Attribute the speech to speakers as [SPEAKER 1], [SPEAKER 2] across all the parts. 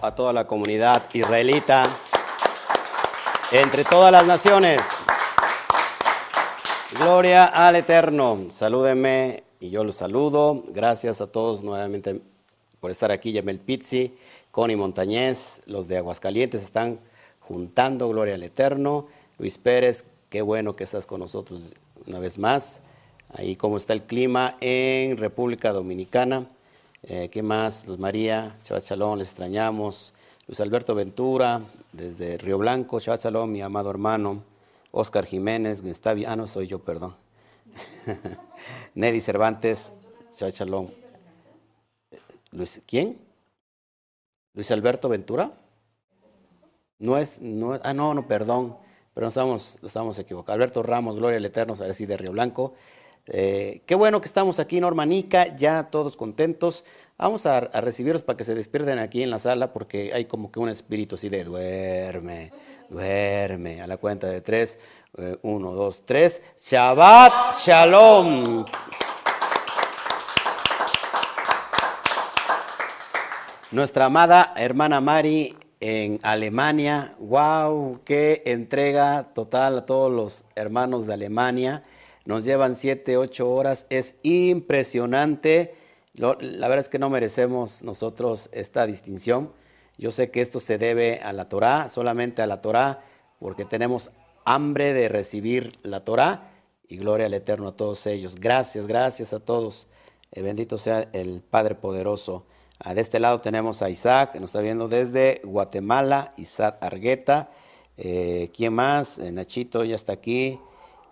[SPEAKER 1] a toda la comunidad israelita entre todas las naciones. Gloria al Eterno. Salúdenme y yo los saludo. Gracias a todos nuevamente por estar aquí. Yamel Pizzi, Connie Montañez, los de Aguascalientes están juntando. Gloria al Eterno. Luis Pérez, qué bueno que estás con nosotros una vez más. Ahí cómo está el clima en República Dominicana. Eh, ¿Qué más? Luz María, Shabbat Shalom, les extrañamos. Luis Alberto Ventura, desde Río Blanco, Shabbat Shalom, mi amado hermano. Oscar Jiménez, Gestavi, ah, no soy yo, perdón. Neddy Cervantes, Shabbat Shalom. Luis, ¿Quién? Luis Alberto Ventura. No es, no ah, no, no, perdón, pero estamos, estamos equivocados. Alberto Ramos, Gloria al Eterno, a decir de Río Blanco. Eh, qué bueno que estamos aquí, Normanica, ya todos contentos. Vamos a, a, recibirlos para que se despierten aquí en la sala porque hay como que un espíritu así de duerme, duerme. A la cuenta de tres, eh, uno, dos, tres. Shabbat Shalom. Nuestra amada hermana Mari en Alemania, wow, qué entrega total a todos los hermanos de Alemania nos llevan siete, ocho horas, es impresionante. la verdad es que no merecemos nosotros esta distinción. Yo sé que esto se debe a la Torá, solamente a la Torá, porque tenemos hambre de recibir la Torá y gloria al Eterno a todos ellos. Gracias, gracias a todos. Eh, bendito sea el Padre Poderoso. Ah, de este lado tenemos a Isaac, que nos está viendo desde Guatemala, Isaac Argueta. Eh, ¿Quién más? Eh, Nachito ya está aquí.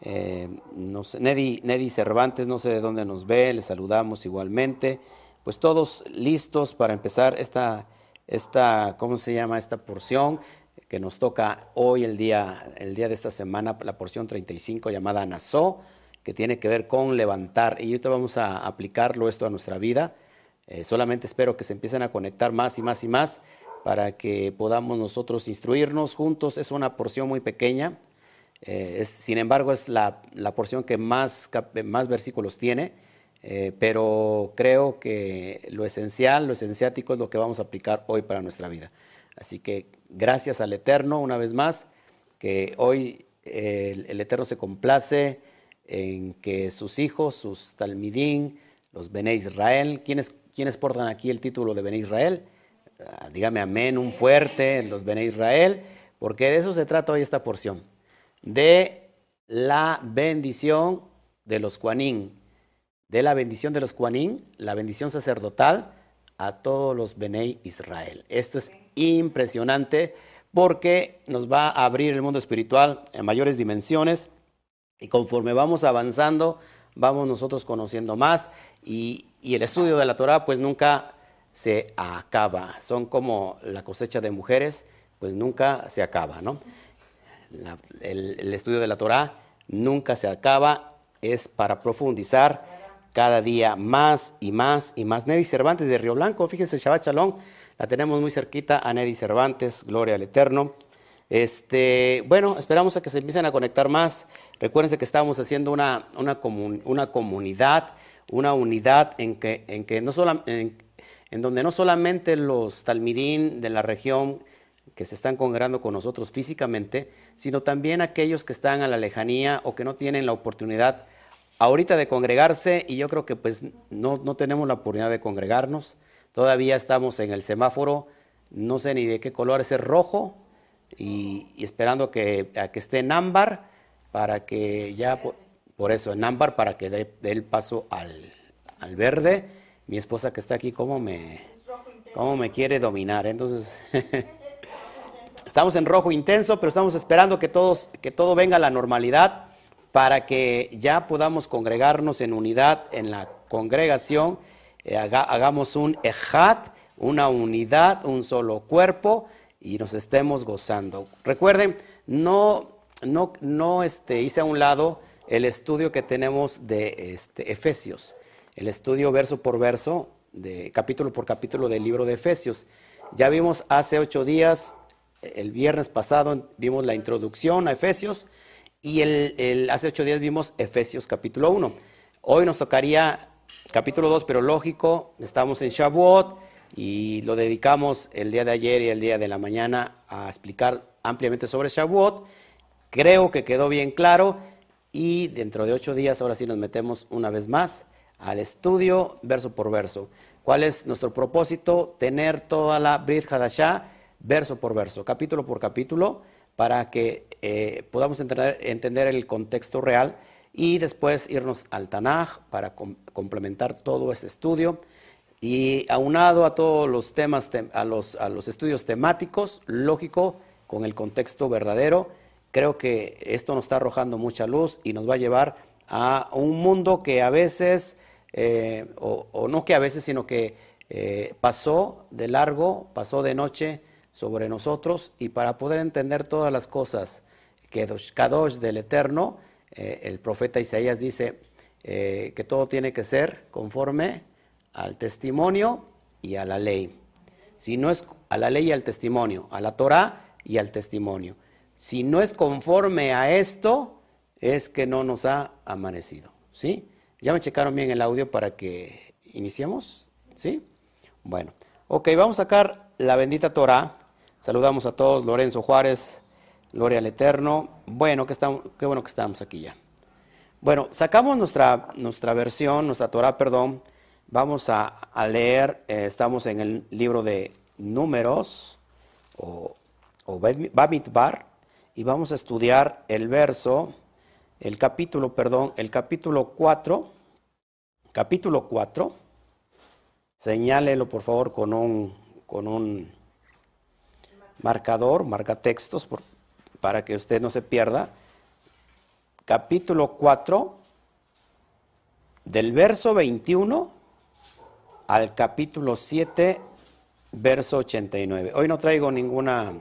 [SPEAKER 1] Eh, Neddy, Cervantes, no sé de dónde nos ve, le saludamos igualmente. Pues todos listos para empezar esta, esta, ¿cómo se llama? Esta porción que nos toca hoy, el día, el día de esta semana, la porción 35 llamada Nazó, que tiene que ver con levantar. Y ahorita vamos a aplicarlo esto a nuestra vida. Eh, solamente espero que se empiecen a conectar más y más y más para que podamos nosotros instruirnos juntos. Es una porción muy pequeña, eh, sin embargo, es la, porción que más, versículos tiene, eh, pero creo que lo esencial, lo esenciático es lo que vamos a aplicar hoy para nuestra vida. Así que gracias al Eterno una vez más, que hoy el, Eterno se complace en que sus hijos, sus talmidín, los Bene Israel, ¿quiénes, ¿quiénes portan aquí el título de Bene Israel? Ah, dígame amén, un fuerte, los Bene Israel, porque de eso se trata hoy esta porción de la bendición de los Juanín, de la bendición de los Juanín, la bendición sacerdotal a todos los Benei Israel. Esto es impresionante porque nos va a abrir el mundo espiritual en mayores dimensiones y conforme vamos avanzando, vamos nosotros conociendo más y, y el estudio de la Torah pues nunca se acaba. Son como la cosecha de mujeres, pues nunca se acaba, ¿no? El, estudio de la Torah nunca se acaba, es para profundizar cada día más y más y más. Neddy Cervantes de Río Blanco, fíjense, Shabbat Shalom, la tenemos muy cerquita a Neddy Cervantes, gloria al Eterno. Este, bueno, esperamos a que se empiecen a conectar más. Recuérdense que estamos haciendo una, una, una comunidad, una unidad en, que, en, que no en, en donde no solamente los talmidín de la región que se están congregando con nosotros físicamente, sino también aquellos que están a la lejanía o que no tienen la oportunidad ahorita de congregarse y yo creo que pues no, no tenemos la oportunidad de congregarnos. Todavía estamos en el semáforo, no sé ni de qué color es, rojo y, esperando que, a que esté en ámbar para que ya, por, eso, en ámbar para que dé, el paso al, al, verde. Mi esposa que está aquí, ¿cómo me, cómo me quiere dominar? Entonces... Estamos en rojo intenso, pero estamos esperando que, todos, que todo venga a la normalidad para que ya podamos congregarnos en unidad en la congregación, eh, hagamos un ejat, una unidad, un solo cuerpo y nos estemos gozando. Recuerden, no, no, no este, hice a un lado el estudio que tenemos de este, Efesios, el estudio verso por verso, de capítulo por capítulo del libro de Efesios. Ya vimos hace ocho días el viernes pasado vimos la introducción a Efesios y el, hace ocho días vimos Efesios capítulo 1. Hoy nos tocaría capítulo 2, pero lógico, estamos en Shavuot y lo dedicamos el día de ayer y el día de la mañana a explicar ampliamente sobre Shavuot. Creo que quedó bien claro y dentro de ocho días ahora sí nos metemos una vez más al estudio verso por verso. ¿Cuál es nuestro propósito? Tener toda la Brit Hadashah verso por verso, capítulo por capítulo, para que eh, podamos entender, el contexto real y después irnos al Tanaj para complementar todo ese estudio. Y aunado a todos los temas, a los, a los estudios temáticos, lógico, con el contexto verdadero, creo que esto nos está arrojando mucha luz y nos va a llevar a un mundo que a veces, eh, o, no que a veces, sino que eh, pasó de largo, pasó de noche sobre nosotros y para poder entender todas las cosas que Kadosh del Eterno, eh, el profeta Isaías dice que todo tiene que ser conforme al testimonio y a la ley. Si no es a la ley y al testimonio, a la Torah y al testimonio. Si no es conforme a esto, es que no nos ha amanecido. ¿Sí? ¿Ya me checaron bien el audio para que iniciemos? ¿Sí? Bueno, ok, vamos a sacar la bendita Torah. Saludamos a todos, Lorenzo Juárez, Gloria al Eterno. Bueno, que estamos, qué bueno que estamos aquí ya. Bueno, sacamos nuestra, nuestra versión, nuestra Torah, perdón, Vamos a, leer, eh, estamos en el libro de Números o, o Bamidbar y vamos a estudiar el verso, el capítulo, perdón, el capítulo 4, capítulo 4. Señálelo por favor con un, con un marcador, marca textos para que usted no se pierda. Capítulo 4, del verso 21 al capítulo 7, verso 89. Hoy no traigo ninguna,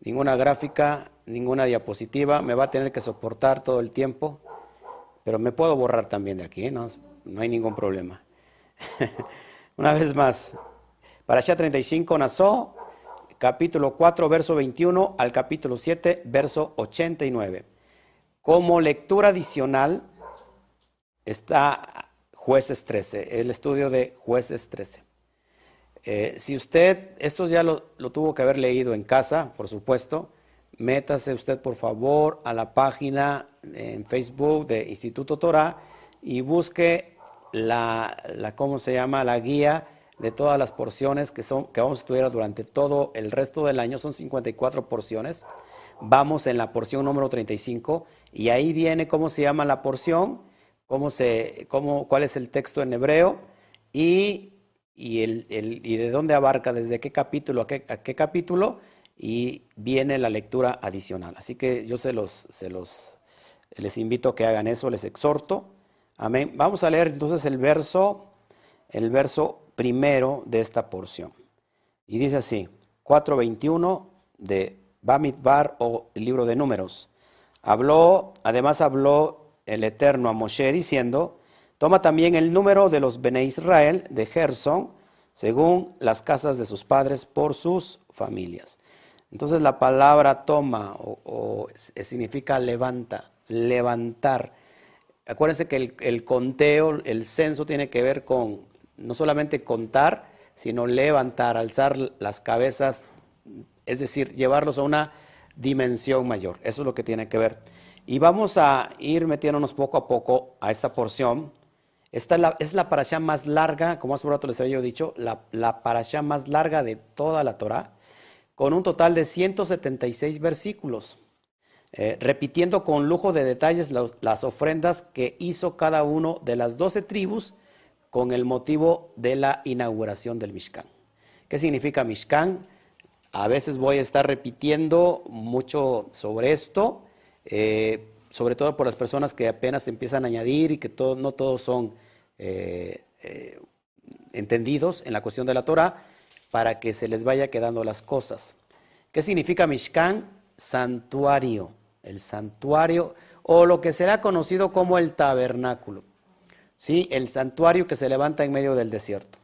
[SPEAKER 1] ninguna gráfica, ninguna diapositiva, me va a tener que soportar todo el tiempo, pero me puedo borrar también de aquí, no, no hay ningún problema. Una vez más, para allá 35, Nazó, capítulo 4, verso 21 al capítulo 7, verso 89. Como lectura adicional está Jueces 13, el estudio de Jueces 13. Eh, si usted, esto ya lo, tuvo que haber leído en casa, por supuesto, métase usted por favor a la página en Facebook de Instituto Torah y busque la, la, ¿cómo se llama? La guía de todas las porciones que, son, que vamos a estudiar durante todo el resto del año. Son 54 porciones. Vamos en la porción número 35 y ahí viene cómo se llama la porción cómo se, cómo, cuál es el texto en hebreo y, y, el, y de dónde abarca, desde qué capítulo a qué, a qué, capítulo, y viene la lectura adicional. Así que yo se los, se los, les invito a que hagan eso, les exhorto. Amén. Vamos a leer entonces el verso, el verso primero de esta porción. Y dice así, 4.21 de Bamidbar o el libro de números. Habló, además habló el Eterno a Moshe diciendo, toma también el número de los Bene Israel de Gerson, según las casas de sus padres, por sus familias. Entonces la palabra toma o, significa levanta, levantar. Acuérdense que el, el, conteo, el censo tiene que ver con no solamente contar, sino levantar, alzar las cabezas, es decir, llevarlos a una dimensión mayor. Eso es lo que tiene que ver. Y vamos a ir metiéndonos poco a poco a esta porción. Esta es la, es parasha más larga, como hace un rato les había dicho, la, la parasha más larga de toda la Torah, con un total de 176 versículos, eh, repitiendo con lujo de detalles las ofrendas que hizo cada uno de las doce tribus con el motivo de la inauguración del Mishkan. ¿Qué significa Mishkan? A veces voy a estar repitiendo mucho sobre esto. Eh, sobre todo por las personas que apenas empiezan a añadir y que no todos son eh, eh, entendidos en la cuestión de la Torah, para que se les vaya quedando las cosas. ¿Qué significa Mishkan? Santuario, el santuario o lo que será conocido como el tabernáculo. ¿Sí? El santuario que se levanta en medio del desierto.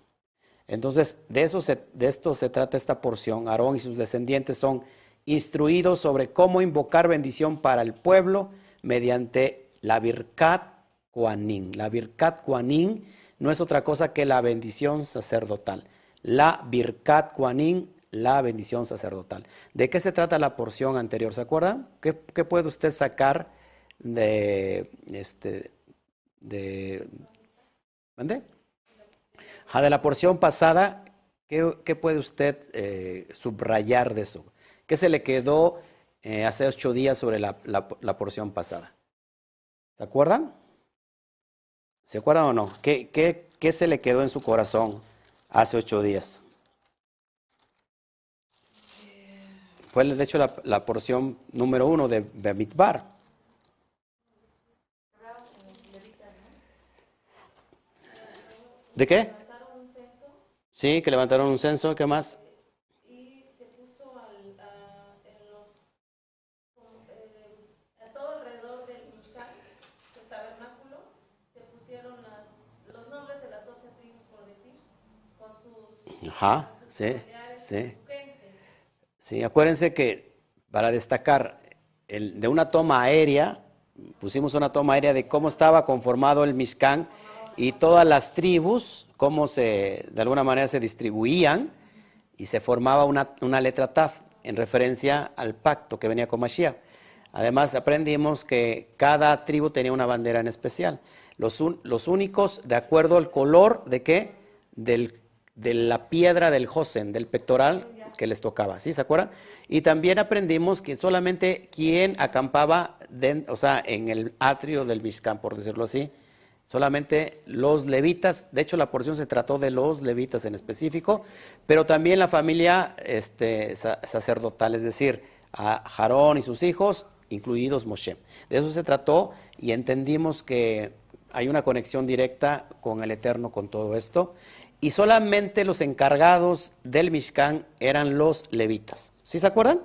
[SPEAKER 1] Entonces, de, eso de esto se trata esta porción. Aarón y sus descendientes son instruidos sobre cómo invocar bendición para el pueblo mediante la Birkat Kuanin. La Birkat Kuanin no es otra cosa que la bendición sacerdotal. la Birkat Kuanin, la bendición sacerdotal. ¿De qué se trata la porción anterior? ¿Se acuerdan? ¿Qué, puede usted sacar de, este, de, de la porción pasada, ¿qué, puede usted eh, subrayar de eso? ¿Qué se le quedó eh, hace ocho días sobre la, porción pasada? ¿Se acuerdan? ¿Se acuerdan o no? ¿Qué, qué se le quedó en su corazón hace ocho días? Fue de hecho la, porción número uno de Bemidbar. ¿De qué? Sí, que levantaron un censo, ¿qué más?
[SPEAKER 2] Y se puso al, en los, eh, a todo alrededor del Mishkan, el tabernáculo, se pusieron las, los nombres de las doce tribus, por decir, con sus,
[SPEAKER 1] Ajá, sí, sí. Sí, acuérdense que para destacar el, de una toma aérea, pusimos una toma aérea de cómo estaba conformado el Mishkan y todas las tribus, cómo se, de alguna manera se distribuían y se formaba una, letra Taf en referencia al pacto que venía con Mashiach. Además, aprendimos que cada tribu tenía una bandera en especial. Los, los únicos, de acuerdo al color de qué? Del, de la piedra del Josen, del pectoral, que les tocaba, ¿sí se acuerdan? Y también aprendimos que solamente quien acampaba o sea, en el atrio del Mishkan, por decirlo así, solamente los levitas, de hecho la porción se trató de los levitas en específico, pero también la familia este, sacerdotal, es decir, a Jarón y sus hijos, incluidos Moshe. De eso se trató y entendimos que hay una conexión directa con el Eterno con todo esto y solamente los encargados del Mishkan eran los levitas. ¿Sí se acuerdan?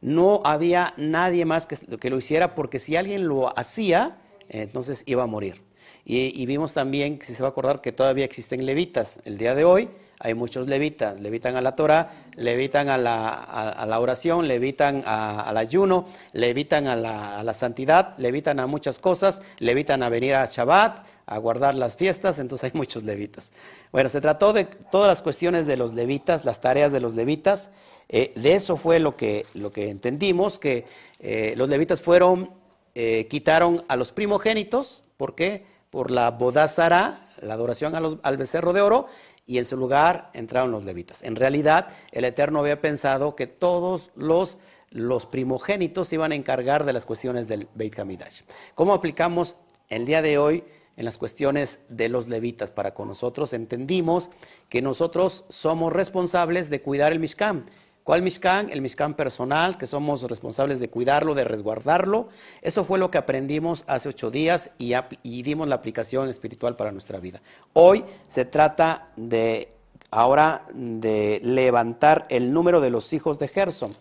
[SPEAKER 1] No había nadie más que, que lo hiciera porque si alguien lo hacía, entonces iba a morir. Y, vimos también, si se va a acordar, que todavía existen levitas. El día de hoy hay muchos levitas. Levitan a la Torah, levitan a la, a, la oración, levitan al ayuno, levitan a la, a la santidad, levitan a muchas cosas, levitan a venir a Shabbat, a guardar las fiestas, entonces hay muchos levitas. Bueno, se trató de todas las cuestiones de los levitas, las tareas de los levitas. Eh, de eso fue lo que, lo que entendimos, que eh, los levitas fueron, eh, quitaron a los primogénitos, ¿por qué? Por la bodazara, la adoración al becerro de oro, y en su lugar entraron los levitas. En realidad, el Eterno había pensado que todos los, los primogénitos iban a encargar de las cuestiones del Beit Hamidash. ¿Cómo aplicamos el día de hoy en las cuestiones de los levitas para con nosotros, entendimos que nosotros somos responsables de cuidar el Mishkan. ¿Cuál Mishkan? El Mishkan personal, que somos responsables de cuidarlo, de resguardarlo. Eso fue lo que aprendimos hace ocho días y, dimos la aplicación espiritual para nuestra vida. Hoy se trata de, ahora, de levantar el número de los hijos de Gerson.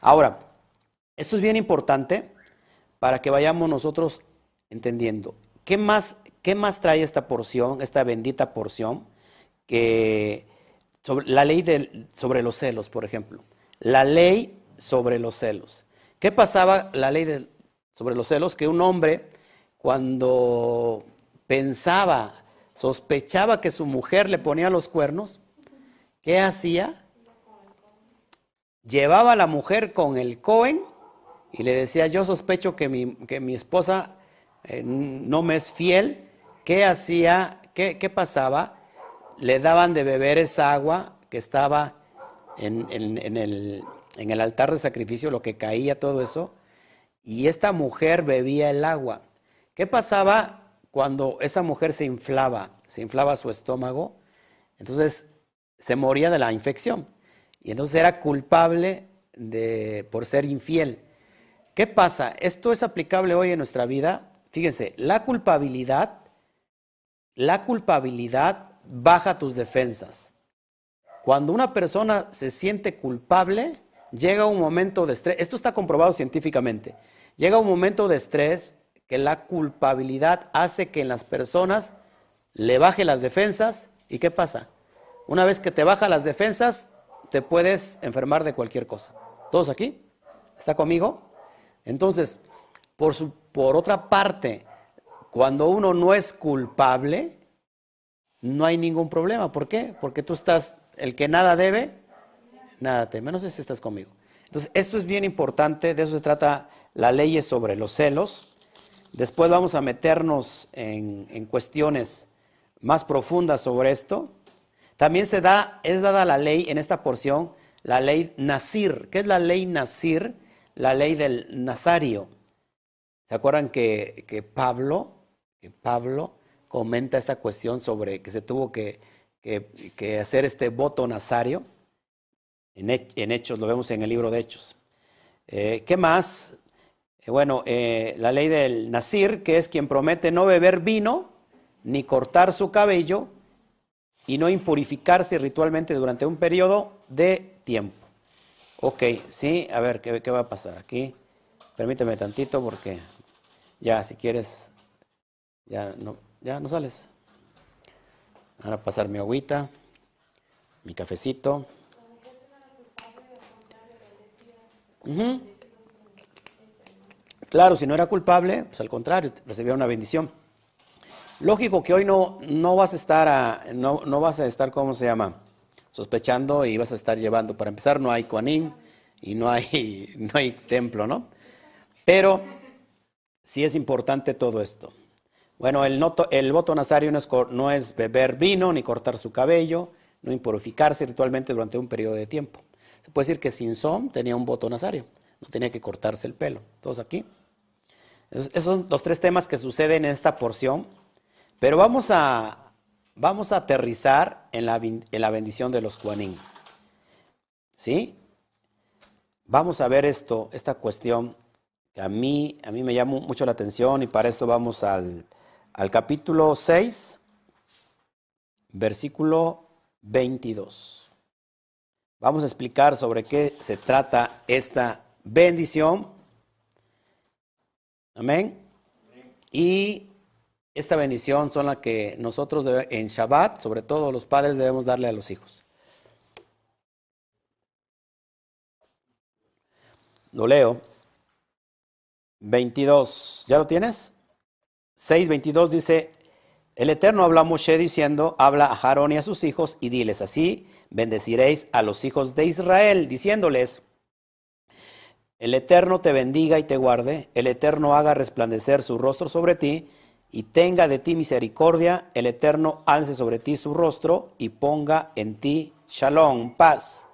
[SPEAKER 1] Ahora, esto es bien importante para que vayamos nosotros entendiendo. ¿Qué más ¿Qué más trae esta porción, esta bendita porción? Que sobre, la ley sobre los celos, por ejemplo. La ley sobre los celos. ¿Qué pasaba la ley sobre los celos? Que un hombre, cuando pensaba, sospechaba que su mujer le ponía los cuernos, ¿qué hacía? Llevaba a la mujer con el Cohen y le decía, yo sospecho que mi, que mi esposa eh, no me es fiel ¿Qué hacía? ¿Qué, pasaba? Le daban de beber esa agua que estaba en, el, el altar de sacrificio, lo que caía, todo eso, y esta mujer bebía el agua. ¿Qué pasaba cuando esa mujer se inflaba? Se inflaba su estómago, entonces se moría de la infección y entonces era culpable de, por ser infiel. ¿Qué pasa? Esto es aplicable hoy en nuestra vida. Fíjense, la culpabilidad la culpabilidad baja tus defensas. Cuando una persona se siente culpable, llega un momento de estrés. Esto está comprobado científicamente. Llega un momento de estrés que la culpabilidad hace que en las personas le baje las defensas. ¿Y qué pasa? Una vez que te baja las defensas, te puedes enfermar de cualquier cosa. ¿Todos aquí? ¿Está conmigo? Entonces, por, por otra parte, cuando uno no es culpable, no hay ningún problema. ¿Por qué? Porque tú estás El que nada debe, nada teme. No sé si estás conmigo. Entonces, esto es bien importante, de eso se trata la ley sobre los celos. Después vamos a meternos en, en cuestiones más profundas sobre esto. También se da, es dada la ley en esta porción, la ley Nasir. ¿Qué es la ley Nasir? La ley del Nazario. ¿Se acuerdan que, que Pablo, que Pablo comenta esta cuestión sobre que se tuvo que, que, hacer este voto nazario? En, Hechos, lo vemos en el libro de Hechos. Eh, ¿Qué más? Eh, bueno, eh, la ley del Nasir, que es quien promete no beber vino ni cortar su cabello y no impurificarse ritualmente durante un periodo de tiempo. Ok, sí, a ver, ¿qué, qué va a pasar aquí? Permíteme tantito porque ya, si quieres, ya no, ya no sales. Ahora pasar mi agüita, mi cafecito. Claro, si no era culpable, pues al contrario, recibía una bendición. Lógico que hoy no, no vas a estar, a, no, no, vas a estar, ¿cómo se llama? Sospechando y vas a estar llevando. Para empezar, no hay Kuanin y no hay, no hay templo, ¿no? Pero sí es importante todo esto. Bueno, el, voto nazario no es, beber vino ni cortar su cabello, no impurificarse ritualmente durante un periodo de tiempo. Se puede decir que Sinsom tenía un voto nazario, no tenía que cortarse el pelo. Todos aquí. Esos son los tres temas que suceden en esta porción pero vamos a, vamos a aterrizar en la, en la bendición de los Juanín. ¿Sí? Vamos a ver esto, esta cuestión que a mí, a mí me llama mucho la atención y para esto vamos al, al capítulo 6, versículo 22. Vamos a explicar sobre qué se trata esta bendición. Amén. Y esta bendición son la que nosotros en Shabbat, sobre todo los padres, debemos darle a los hijos. Lo leo. 22. ¿Ya lo tienes? 6, 22 dice, el Eterno habla a Moshe diciendo, habla a Aarón y a sus hijos y diles así, bendeciréis a los hijos de Israel, diciéndoles, el Eterno te bendiga y te guarde, el Eterno haga resplandecer su rostro sobre ti y tenga de ti misericordia, el Eterno alce sobre ti su rostro y ponga en ti shalom, paz.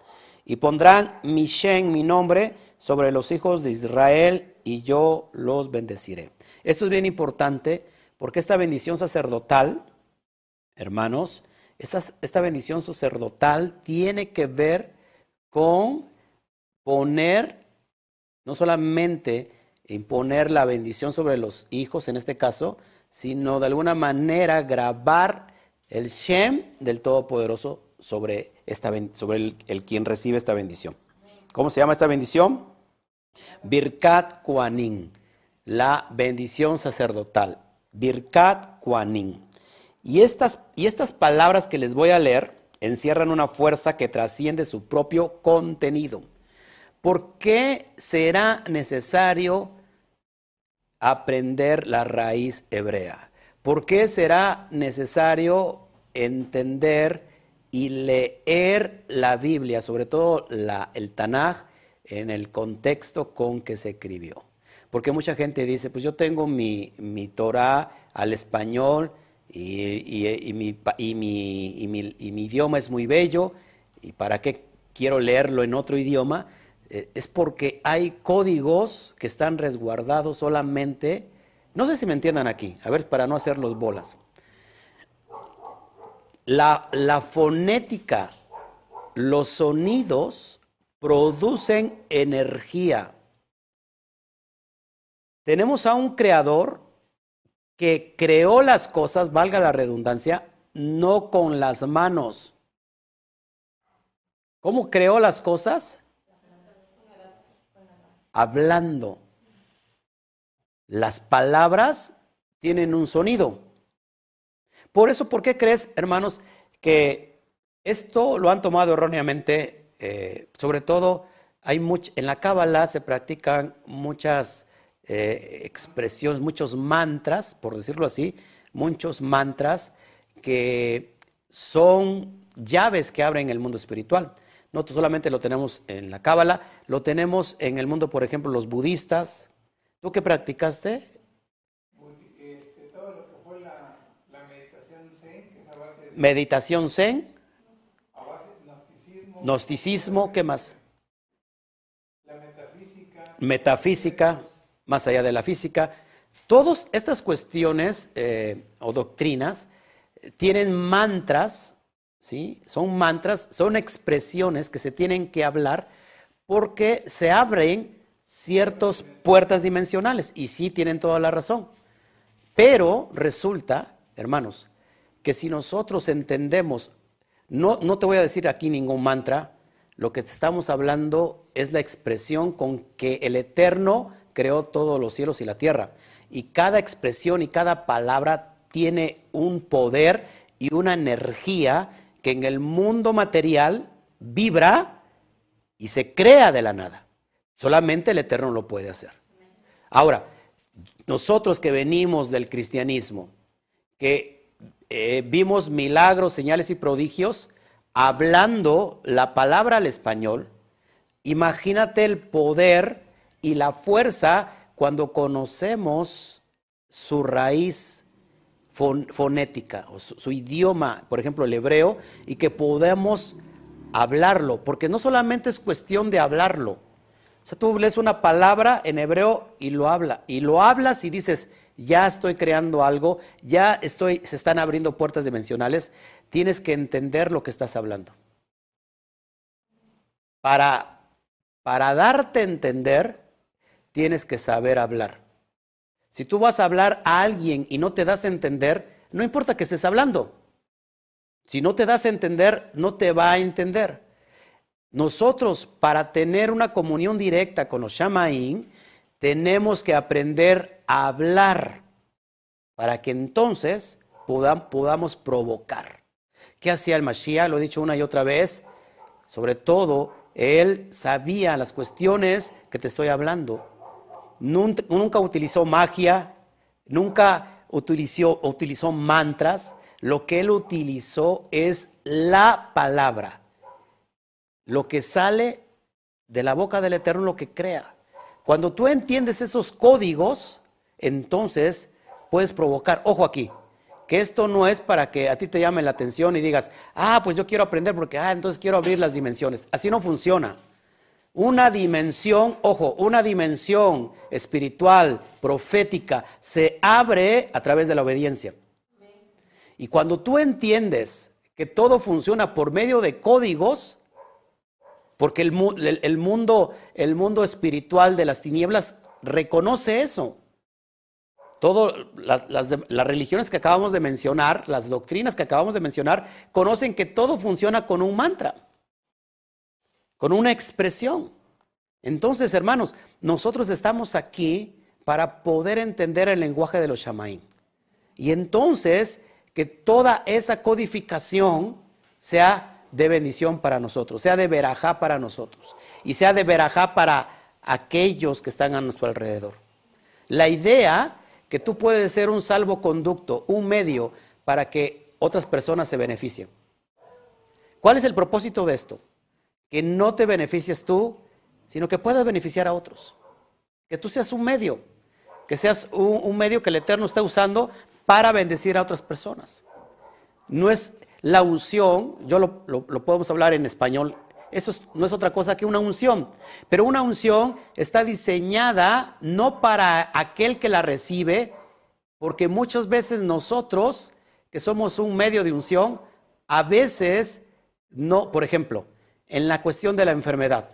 [SPEAKER 1] Y pondrán mi Shen, mi nombre, sobre los hijos de Israel y yo los bendeciré. Esto es bien importante porque esta bendición sacerdotal, hermanos, esta, bendición sacerdotal tiene que ver con poner, no solamente imponer la bendición sobre los hijos en este caso, sino de alguna manera grabar el Shem del Todopoderoso sobre, esta, sobre el, quien recibe esta bendición. ¿Cómo se llama esta bendición? Birkat Kuanin, la bendición sacerdotal. Birkat Kuanin. Y estas, y estas palabras que les voy a leer encierran una fuerza que trasciende su propio contenido. ¿Por qué será necesario aprender la raíz hebrea. ¿Por qué será necesario entender y leer la Biblia, sobre todo el Tanaj, en el contexto con que se escribió? Porque mucha gente dice, pues yo tengo mi, mi Torah al español y, y, mi, y, mi, y mi idioma es muy bello, ¿y para qué quiero leerlo en otro idioma? Eh, es porque hay códigos que están resguardados solamente, no sé si me entiendan aquí, a ver, para no hacer los bolas. La, la fonética, los sonidos producen energía. Tenemos a un creador que creó las cosas, valga la redundancia, no con las manos. ¿Cómo creó las cosas? hablando. Las palabras tienen un sonido. Por eso, ¿por qué crees, hermanos, que esto lo han tomado erróneamente? Eh, sobre todo, hay en la Cábala se practican muchas eh, expresiones, muchos mantras, por decirlo así, muchos mantras que son llaves que abren el mundo espiritual. No solamente lo tenemos en la Cábala, lo tenemos en el mundo, por ejemplo, los budistas. ¿Tú qué practicaste?
[SPEAKER 3] Este, todo lo que fue la, la meditación zen, que es a base de,
[SPEAKER 1] Meditación zen,
[SPEAKER 3] a base de gnosticismo,
[SPEAKER 1] gnosticismo, ¿qué más?
[SPEAKER 3] la metafísica,
[SPEAKER 1] Metafísica, más allá de la física. Todas estas cuestiones eh, o doctrinas eh, tienen mantras, ¿sí? Son mantras, son expresiones que se tienen que hablar porque se abren ciertas puertas dimensionales y sí tienen toda la razón. Pero resulta, hermanos, que si nosotros entendemos, no, no te voy a decir aquí ningún mantra, lo que estamos hablando es la expresión con que el Eterno creó todos los cielos y la tierra. Y cada expresión y cada palabra tiene un poder y una energía que en el mundo material vibra y se crea de la nada. Solamente el Eterno lo puede hacer. Ahora, nosotros que venimos del cristianismo, que eh, vimos milagros, señales y prodigios, hablando la palabra al español, imagínate el poder y la fuerza cuando conocemos su raíz fon- fonética o su, su idioma, por ejemplo el hebreo, y que podemos hablarlo, porque no solamente es cuestión de hablarlo. O sea, tú lees una palabra en hebreo y lo habla, y lo hablas y dices, ya estoy creando algo, ya estoy, se están abriendo puertas dimensionales, tienes que entender lo que estás hablando. Para, para darte a entender, tienes que saber hablar. Si tú vas a hablar a alguien y no te das a entender, no importa que estés hablando. Si no te das a entender, no te va a entender. Nosotros, para tener una comunión directa con los Shamaín, tenemos que aprender a hablar para que entonces podam- podamos provocar. ¿Qué hacía el Mashiach? Lo he dicho una y otra vez. Sobre todo, él sabía las cuestiones que te estoy hablando. Nunca, utilizó magia, nunca utilizó, utilizó mantras. Lo que él utilizó es la palabra. Lo que sale de la boca del Eterno, lo que crea. Cuando tú entiendes esos códigos, entonces puedes provocar, ojo aquí, que esto no es para que a ti te llame la atención y digas, ah, pues yo quiero aprender porque, ah, entonces quiero abrir las dimensiones. Así no funciona. Una dimensión, ojo, una dimensión espiritual, profética, se abre a través de la obediencia. Y cuando tú entiendes que todo funciona por medio de códigos, porque el, el- mundo, el mundo espiritual de las tinieblas reconoce eso. Todas las, las religiones que acabamos de mencionar, las doctrinas que acabamos de mencionar, conocen que todo funciona con un mantra, con una expresión. Entonces, hermanos, nosotros estamos aquí para poder entender el lenguaje de los shamaín. Y entonces, que toda esa codificación sea de bendición para nosotros, sea de verajá para nosotros y sea de verajá para aquellos que están a nuestro alrededor. La idea que tú puedes ser un salvoconducto, un medio para que otras personas se beneficien. ¿Cuál es el propósito de esto? Que no te beneficies tú, sino que puedas beneficiar a otros. Que tú seas un medio, que seas un, medio que el Eterno está usando para bendecir a otras personas. No es la unción, yo lo, podemos hablar en español, eso es- no es otra cosa que una unción, pero una unción está diseñada no para aquel que la recibe, porque muchas veces nosotros, que somos un medio de unción, a veces no, por ejemplo, en la cuestión de la enfermedad,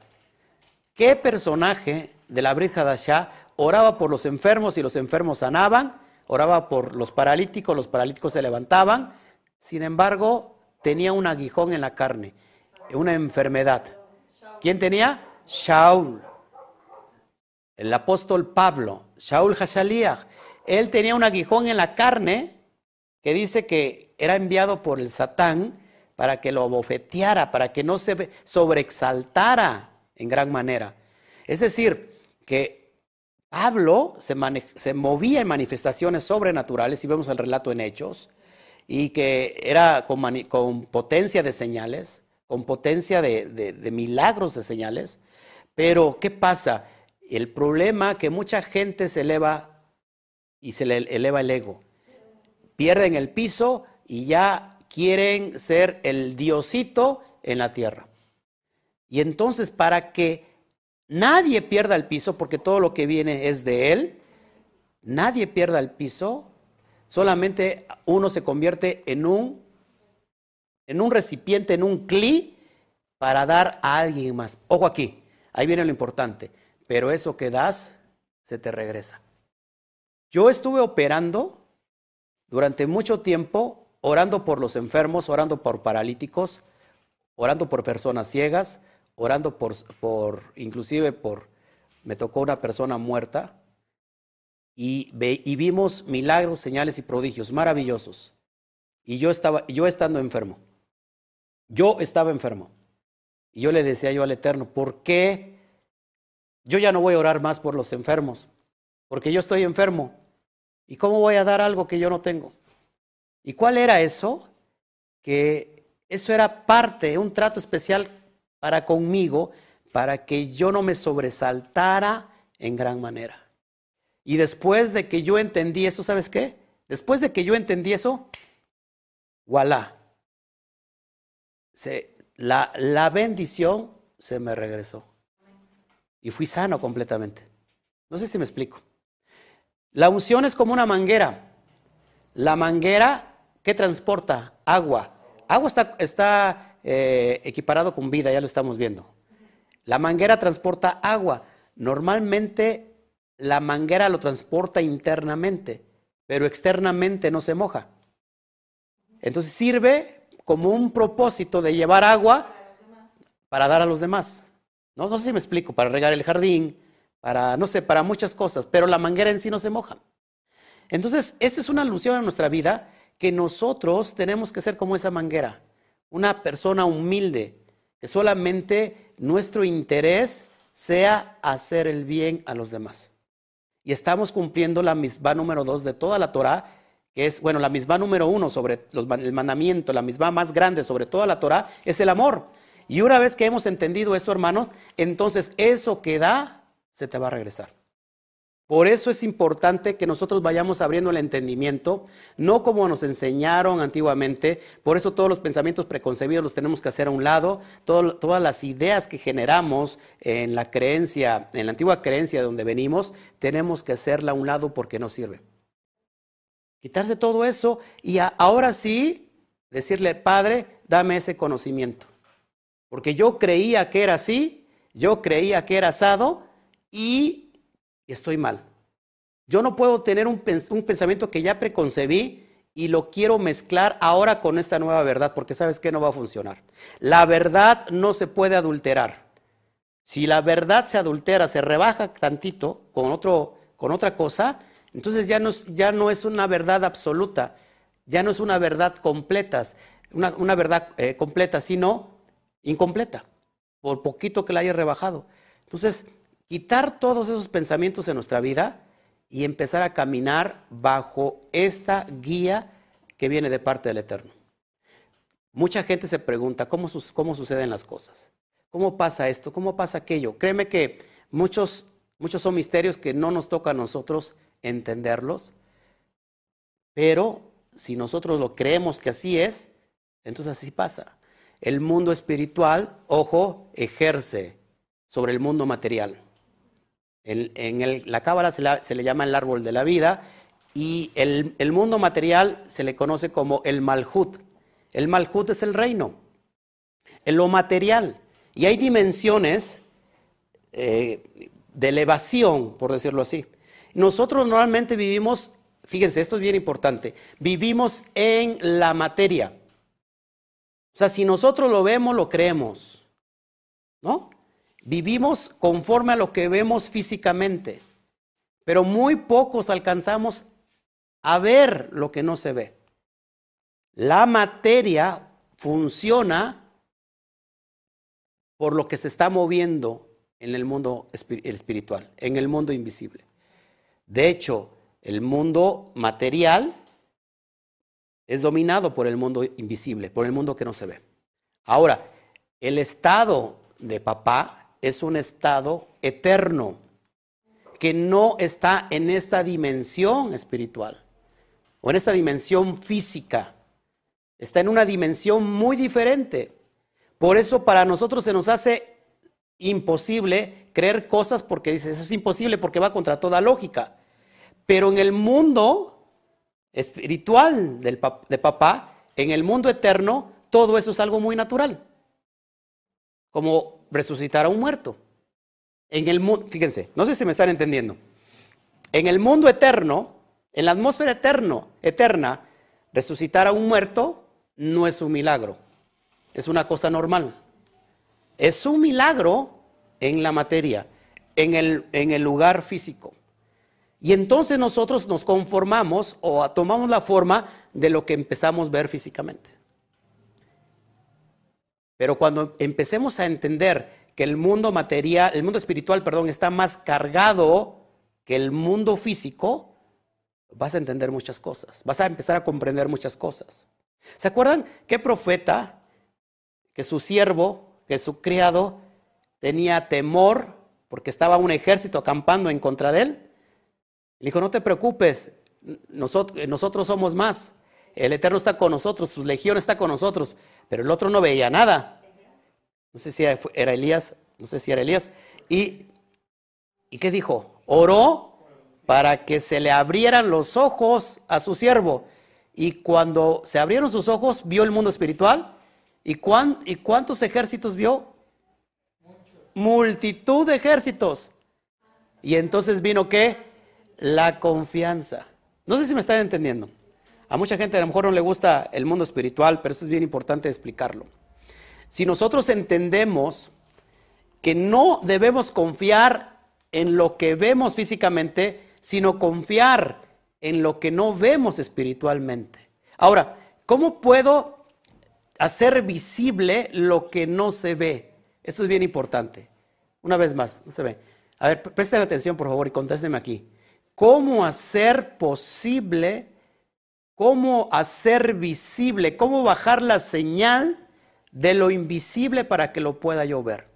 [SPEAKER 1] ¿qué personaje de la Brit Hadashah oraba por los enfermos y los enfermos sanaban? Oraba por los paralíticos, los paralíticos se levantaban. Sin embargo, tenía un aguijón en la carne, una enfermedad. ¿Quién tenía? Shaul. El apóstol Pablo, Shaul Hashaliach. Él tenía un aguijón en la carne que dice que era enviado por el Satán para que lo abofeteara, para que no se sobreexaltara en gran manera. Es decir, que Pablo se, movía en manifestaciones sobrenaturales, si vemos el relato en Hechos, y que era con, potencia de señales, con potencia de milagros de señales. Pero, ¿qué pasa? El problema que mucha gente se eleva y se le eleva el ego. Pierden el piso y ya quieren ser el diosito en la tierra. Y entonces, para que nadie pierda el piso, porque todo lo que viene es de él, nadie pierda el piso, solamente uno se convierte en un, en un recipiente, en un cli para dar a alguien más. Ojo aquí, ahí viene lo importante, pero eso que das se te regresa. Yo estuve operando durante mucho tiempo, orando por los enfermos, orando por paralíticos, orando por personas ciegas, orando por, por inclusive por, me tocó una persona muerta y, y vimos milagros, señales y prodigios maravillosos. Y yo estaba, yo estando enfermo, yo estaba enfermo. Y yo le decía yo al Eterno, ¿por qué yo ya no voy a orar más por los enfermos? Porque yo estoy enfermo. ¿Y cómo voy a dar algo que yo no tengo? ¿Y cuál era eso? Que eso era parte, un trato especial para conmigo, para que yo no me sobresaltara en gran manera. Y después de que yo entendí eso, ¿sabes qué? Después de que yo entendí eso, voilà. La, la bendición se me regresó. Y fui sano completamente. No sé si me explico. La unción es como una manguera. La manguera, ¿qué transporta? Agua. Agua está, está eh, equiparado con vida, ya lo estamos viendo. La manguera transporta agua. Normalmente la manguera lo transporta internamente, pero externamente no se moja. Entonces sirve como un propósito de llevar agua para dar a los demás. No, no sé si me explico, para regar el jardín, para, no sé, para muchas cosas, pero la manguera en sí no se moja. Entonces, esa es una alusión a nuestra vida que nosotros tenemos que ser como esa manguera, una persona humilde, que solamente nuestro interés sea hacer el bien a los demás. Y estamos cumpliendo la misma número dos de toda la Torah, que es, bueno, la misma número uno sobre los el mandamiento, la misma más grande sobre toda la Torah, es el amor. Y una vez que hemos entendido esto, hermanos, entonces eso que da se te va a regresar. Por eso es importante que nosotros vayamos abriendo el entendimiento, no como nos enseñaron antiguamente, por eso todos los pensamientos preconcebidos los tenemos que hacer a un lado, todas las ideas que generamos en la creencia, en la antigua creencia de donde venimos, tenemos que hacerla a un lado porque no sirve. Quitarse todo eso y ahora sí decirle, Padre, dame ese conocimiento. Porque yo creía que era así, yo creía que era asado y estoy mal. Yo no puedo tener un, pens- un pensamiento que ya preconcebí y lo quiero mezclar ahora con esta nueva verdad, porque sabes que no va a funcionar. La verdad no se puede adulterar. Si la verdad se adultera, se rebaja tantito con, otro, con otra cosa, entonces ya no, es- ya no es una verdad absoluta, ya no es una verdad completa, una, una verdad eh, completa, sino incompleta, por poquito que la haya rebajado. Entonces, quitar todos esos pensamientos en nuestra vida y empezar a caminar bajo esta guía que viene de parte del Eterno. Mucha gente se pregunta cómo suceden las cosas, cómo pasa esto, cómo pasa aquello. Créeme que muchos, muchos son misterios que no nos toca a nosotros entenderlos, pero si nosotros lo creemos que así es, entonces así pasa. El mundo espiritual, ojo, ejerce sobre el mundo material. En la cábala se, le llama el árbol de la vida y el, el mundo material se le conoce como el malhut. El malhut es el reino, en lo material. Y hay dimensiones eh, de elevación, por decirlo así. Nosotros normalmente vivimos, fíjense, esto es bien importante, vivimos en la materia. O sea, si nosotros lo vemos, lo creemos. ¿No? Vivimos conforme a lo que vemos físicamente, pero muy pocos alcanzamos a ver lo que no se ve. La materia funciona por lo que se está moviendo en el mundo espi- espiritual, en el mundo invisible. De hecho, el mundo material es dominado por el mundo invisible, por el mundo que no se ve. Ahora, el estado de papá es un estado eterno, que no está en esta dimensión espiritual o en esta dimensión física. Está en una dimensión muy diferente. Por eso para nosotros se nos hace imposible creer cosas porque dices, eso es imposible porque va contra toda lógica. Pero en el mundo espiritual del, de papá, en el mundo eterno, todo eso es algo muy natural. Como resucitar a un muerto. En el mundo, fíjense, no sé si me están entendiendo. En el mundo eterno, en la atmósfera eterno, eterna, resucitar a un muerto no es un milagro, es una cosa normal. Es un milagro en la materia, en el, en el lugar físico. Y entonces nosotros nos conformamos o tomamos la forma de lo que empezamos a ver físicamente. Pero cuando empecemos a entender que el mundo material, el mundo espiritual, perdón, está más cargado que el mundo físico, vas a entender muchas cosas, vas a empezar a comprender muchas cosas. ¿Se acuerdan qué profeta, que su siervo, que su criado, tenía temor porque estaba un ejército acampando en contra de él? Le dijo, no te preocupes, nosotros, nosotros somos más. El Eterno está con nosotros, su legión está con nosotros. Pero el otro no veía nada. No sé si era Elías, no sé si era Elías. ¿Y, ¿y qué dijo? Oró para que se le abrieran los ojos a su siervo. Y cuando se abrieron sus ojos, vio el mundo espiritual. ¿Y, ¿Y cuántos ejércitos vio? Multitud de ejércitos. Y entonces vino qué? La confianza. No sé si me están entendiendo. A mucha gente a lo mejor no le gusta el mundo espiritual, pero esto es bien importante explicarlo. Si nosotros entendemos que no debemos confiar en lo que vemos físicamente, sino confiar en lo que no vemos espiritualmente. Ahora, ¿cómo puedo hacer visible lo que no se ve? Eso es bien importante. Una vez más, no se ve. A ver, presten atención por favor y contéstenme aquí. ¿Cómo hacer posible cómo hacer visible, cómo bajar la señal de lo invisible para que lo pueda yo ver.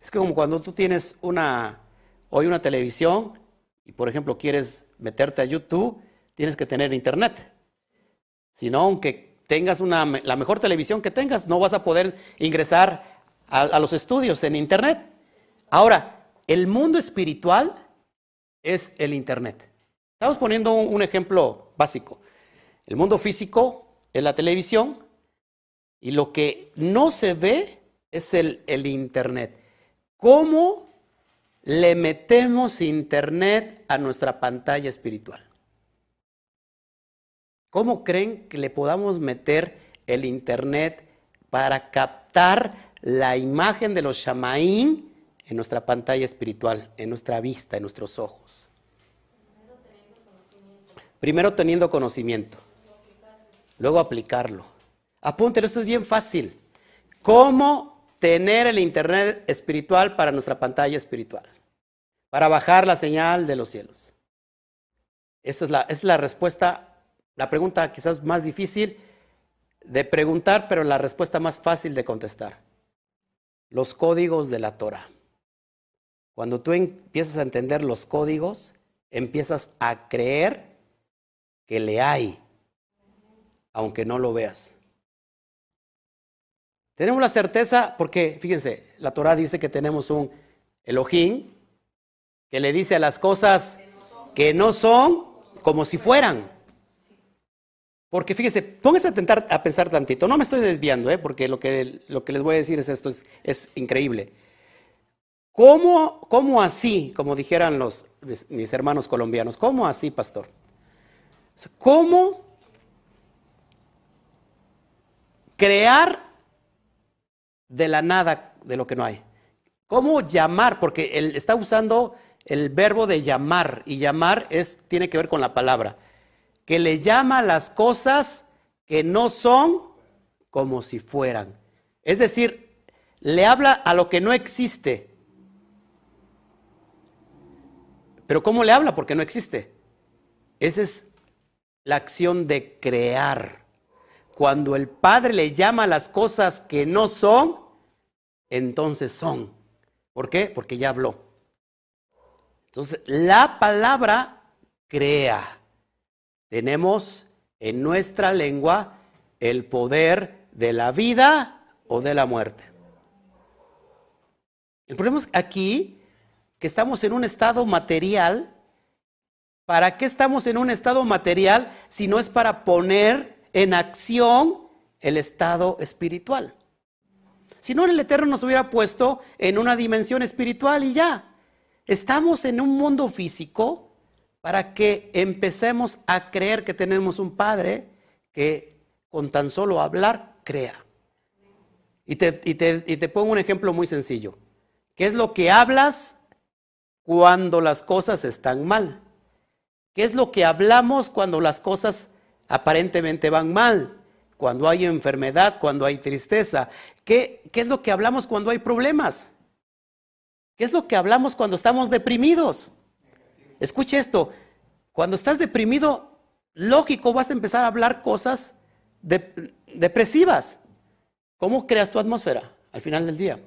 [SPEAKER 1] Es que como cuando tú tienes una, hoy una televisión y por ejemplo quieres meterte a YouTube, tienes que tener internet. Si no, aunque tengas una, la mejor televisión que tengas, no vas a poder ingresar a, los estudios en internet. Ahora, el mundo espiritual es el internet. Estamos poniendo un ejemplo básico. El mundo físico es la televisión y lo que no se ve es el, Internet. ¿Cómo le metemos Internet a nuestra pantalla espiritual? ¿Cómo creen que le podamos meter el Internet para captar la imagen de los Shamaín en nuestra pantalla espiritual, en nuestra vista, en nuestros ojos? Primero teniendo conocimiento luego aplicarlo. Apúntelo, esto es bien fácil. ¿Cómo tener el Internet espiritual para nuestra pantalla espiritual? Para bajar la señal de los cielos. Esa es la, es la respuesta, la pregunta quizás más difícil de preguntar, pero la respuesta más fácil de contestar. Los códigos de la Torah. Cuando tú empiezas a entender los códigos, empiezas a creer que le hay aunque no lo veas. Tenemos la certeza porque, fíjense, la Torah dice que tenemos un Elohim que le dice a las cosas que no son como si fueran. Porque fíjense, pónganse a, tentar, a pensar tantito. No me estoy desviando, ¿eh? porque lo que, lo que les voy a decir es esto, es, increíble. ¿Cómo, ¿Cómo, así, como dijeran los, mis hermanos colombianos? ¿Cómo así, pastor? ¿Cómo crear de la nada, de lo que no hay. ¿Cómo llamar? Porque él está usando el verbo de llamar y llamar es, tiene que ver con la palabra, que le llama las cosas que no son como si fueran. Es decir, le habla a lo que no existe. Pero ¿cómo le habla? Porque no existe. Esa es la acción de crear. Cuando el Padre le llama las cosas que no son, entonces son. ¿Por qué? Porque ya habló. Entonces, la palabra crea. Tenemos en nuestra lengua el poder de la vida o de la muerte. El problema es aquí que estamos en un estado material. ¿Para qué estamos en un estado material si no es para poner en acción el estado espiritual? Si no, el Eterno nos hubiera puesto en una dimensión espiritual y ya. Estamos en un mundo físico para que empecemos a creer que tenemos un Padre que con tan solo hablar crea. Y te, y te, pongo un ejemplo muy sencillo. ¿Qué es lo que hablas cuando las cosas están mal? ¿Qué es lo que hablamos cuando las cosas aparentemente van mal? Cuando hay enfermedad, cuando hay tristeza. ¿Qué, ¿Qué, es lo que hablamos cuando hay problemas? ¿Qué es lo que hablamos cuando estamos deprimidos? Escuche esto. Cuando estás deprimido, lógico, vas a empezar a hablar cosas depresivas. ¿Cómo creas tu atmósfera al final del día?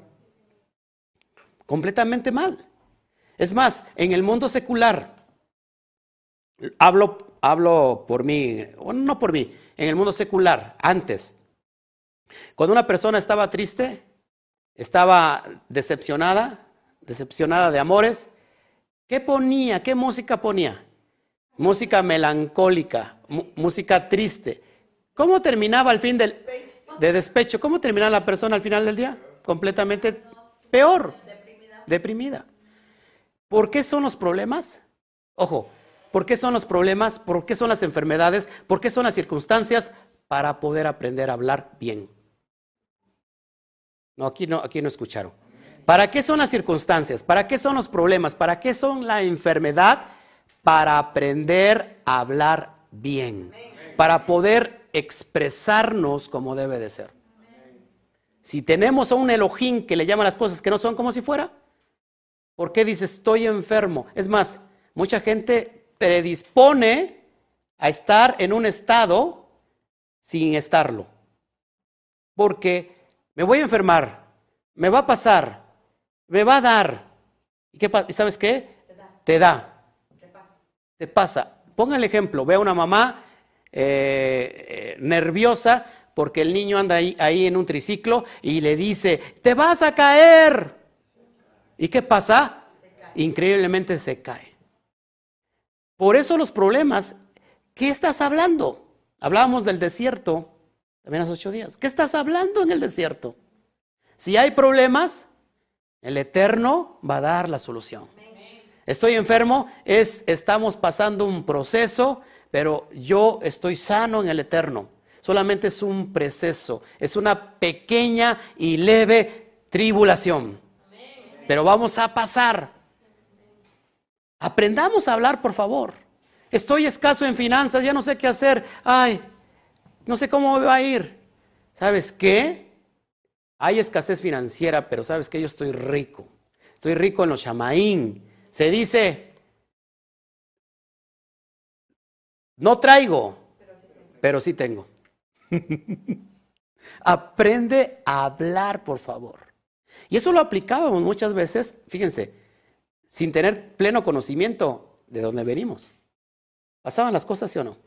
[SPEAKER 1] Completamente mal. Es más, en el mundo secular, hablo, hablo por mí, no por mí, en el mundo secular, antes, cuando una persona estaba triste, estaba decepcionada, decepcionada de amores, ¿qué ponía? ¿Qué música ponía? Música melancólica, música triste. ¿Cómo terminaba al fin del de despecho? ¿Cómo terminaba la persona al final del día? Completamente peor, deprimida. ¿Por qué son los problemas? Ojo, ¿por qué son los problemas? ¿Por qué son las enfermedades? ¿Por qué son las circunstancias? Para poder aprender a hablar bien. No, aquí no, aquí no escucharon. ¿Para qué son las circunstancias? ¿Para qué son los problemas? ¿Para qué son la enfermedad? Para aprender a hablar bien. Para poder expresarnos como debe de ser. Si tenemos a un Elohim que le llama las cosas que no son como si fuera, ¿por qué dice estoy enfermo? Es más, mucha gente predispone a estar en un estado sin estarlo. Porque me voy a enfermar, me va a pasar, me va a dar. ¿Y, qué, ¿Y sabes qué? Te da. Te pasa. Te pasa. Ponga el ejemplo, ve a una mamá eh, eh, nerviosa porque el niño anda ahí, ahí en un triciclo y le dice, te vas a caer. ¿Y qué pasa? Increíblemente se cae. Por eso los problemas, ¿qué estás hablando? Hablábamos del desierto también hace ocho días. ¿Qué estás hablando en el desierto? Si hay problemas, el Eterno va a dar la solución. Estoy enfermo, es, estamos pasando un proceso, pero yo estoy sano en el Eterno. Solamente es un proceso, es una pequeña y leve tribulación. Pero vamos a pasar. Aprendamos a hablar, por favor. Estoy escaso en finanzas, ya no sé qué hacer. Ay, no sé cómo me va a ir. ¿Sabes qué? Hay escasez financiera, pero ¿sabes qué? Yo estoy rico. Estoy rico en los chamaín. Se dice, no traigo, pero sí tengo. Aprende a hablar, por favor. Y eso lo aplicábamos muchas veces, fíjense, sin tener pleno conocimiento de dónde venimos. ¿Pasaban las cosas, sí o no?